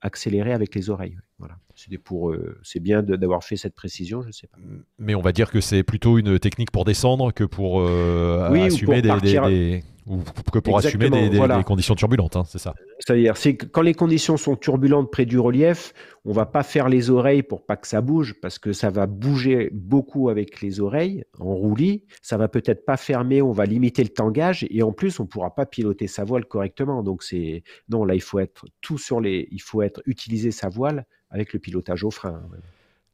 accélérée avec les oreilles. Voilà. C'est pour, euh, c'est bien d'avoir fait cette précision, je sais pas. Mais on va dire que c'est plutôt une technique pour descendre que pour assumer des, ou que pour assumer des, conditions turbulentes, hein, c'est ça. C'est-à-dire, c'est quand les conditions sont turbulentes près du relief, on va pas faire les oreilles pour pas que ça bouge, parce que ça va bouger beaucoup avec les oreilles en roulis. Ça va peut-être pas fermer, on va limiter le tangage, et en plus, on pourra pas piloter sa voile correctement. Donc c'est non, là il faut être tout sur les, il faut être utiliser sa voile avec le pilotage au frein.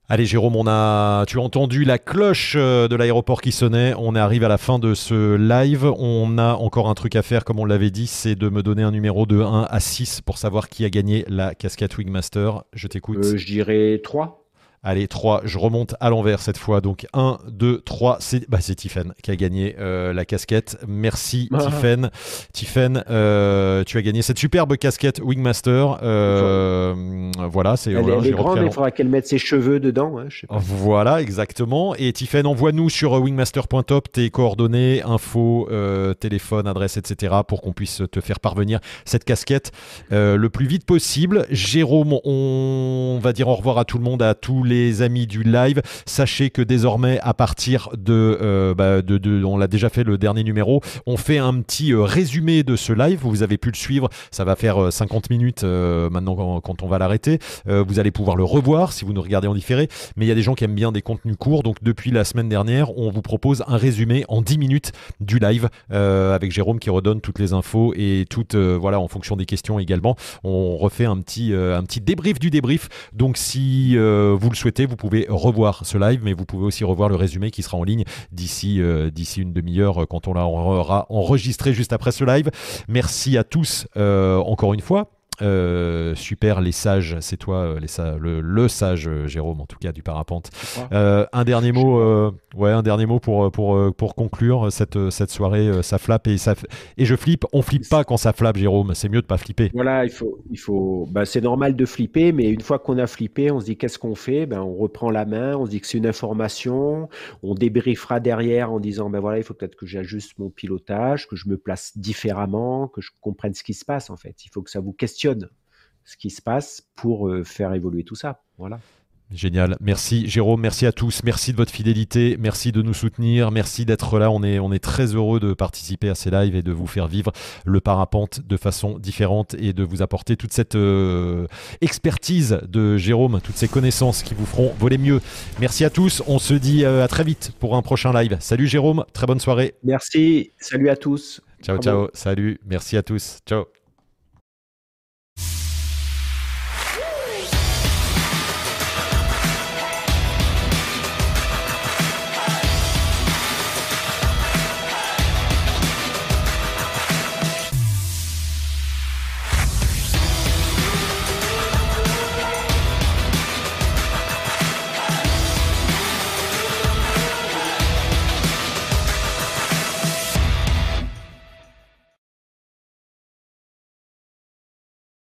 Allez Jérôme, on a, tu as entendu la cloche euh, de l'aéroport qui sonnait. On arrive à la fin de ce live. On a encore un truc à faire, comme on l'avait dit, c'est de me donner un numéro de 1 à 6 pour savoir qui a gagné la casquette Wingmaster. Je t'écoute. Euh, je dirais 3. Allez, 3, je remonte à l'envers cette fois. Donc 1, 2, 3, c'est bah, Tiffen qui a gagné euh, la casquette. Merci ah. Tiffen. Tiffen, euh, tu as gagné cette superbe casquette Wingmaster. Euh, voilà, c'est. Elle, est grande, il faudra qu'elle mette ses cheveux dedans. Hein, voilà, exactement. Et Tiffen, envoie-nous sur wingmaster.top tes coordonnées, infos, téléphone, adresse, etc. pour qu'on puisse te faire parvenir cette casquette le plus vite possible. Jérôme, on va dire au revoir à tout le monde, à tous les les amis du live. Sachez que désormais, à partir de, euh, bah, de, on l'a déjà fait le dernier numéro, on fait un petit euh, résumé de ce live. Vous avez pu le suivre. Ça va faire 50 euh, minutes maintenant quand, on va l'arrêter. vous allez pouvoir le revoir si vous nous regardez en différé. Mais il y a des gens qui aiment bien des contenus courts. Donc depuis la semaine dernière, on vous propose un résumé en 10 minutes du live avec Jérôme qui redonne toutes les infos et toutes, voilà, en fonction des questions également. On refait un petit, un petit débrief du débrief. Donc si vous le souhaitez, vous pouvez revoir ce live, mais vous pouvez aussi revoir le résumé qui sera en ligne d'ici euh, une demi-heure euh, quand on l'aura enregistré juste après ce live. Merci à tous euh, encore une fois. Euh, super, les sages, c'est toi, euh, les le, sage euh, Jérôme, en tout cas du parapente. un dernier mot, ouais, un dernier mot pour pour pour conclure cette cette soirée. ça flappe et ça et je flippe. On flippe pas quand ça flappe, Jérôme. C'est mieux de pas flipper. Voilà, il faut il faut. Bah, c'est normal de flipper, mais une fois qu'on a flippé, on se dit qu'est-ce qu'on fait? Ben on reprend la main, on se dit que c'est une information, on débriefera derrière en disant ben voilà, il faut peut-être que j'ajuste mon pilotage, que je me place différemment, que je comprenne ce qui se passe en fait. Il faut que ça vous questionne ce qui se passe pour euh, faire évoluer tout ça. Voilà. Génial. Merci Jérôme, merci à tous, merci de votre fidélité, merci de nous soutenir, merci d'être là. On est, on est très heureux de participer à ces lives et de vous faire vivre le parapente de façon différente et de vous apporter toute cette euh, expertise de Jérôme, toutes ces connaissances qui vous feront voler mieux. Merci à tous, on se dit euh, à très vite pour un prochain live. Salut Jérôme, très bonne soirée. Merci, salut à tous. Ciao, ciao, salut, merci à tous, ciao.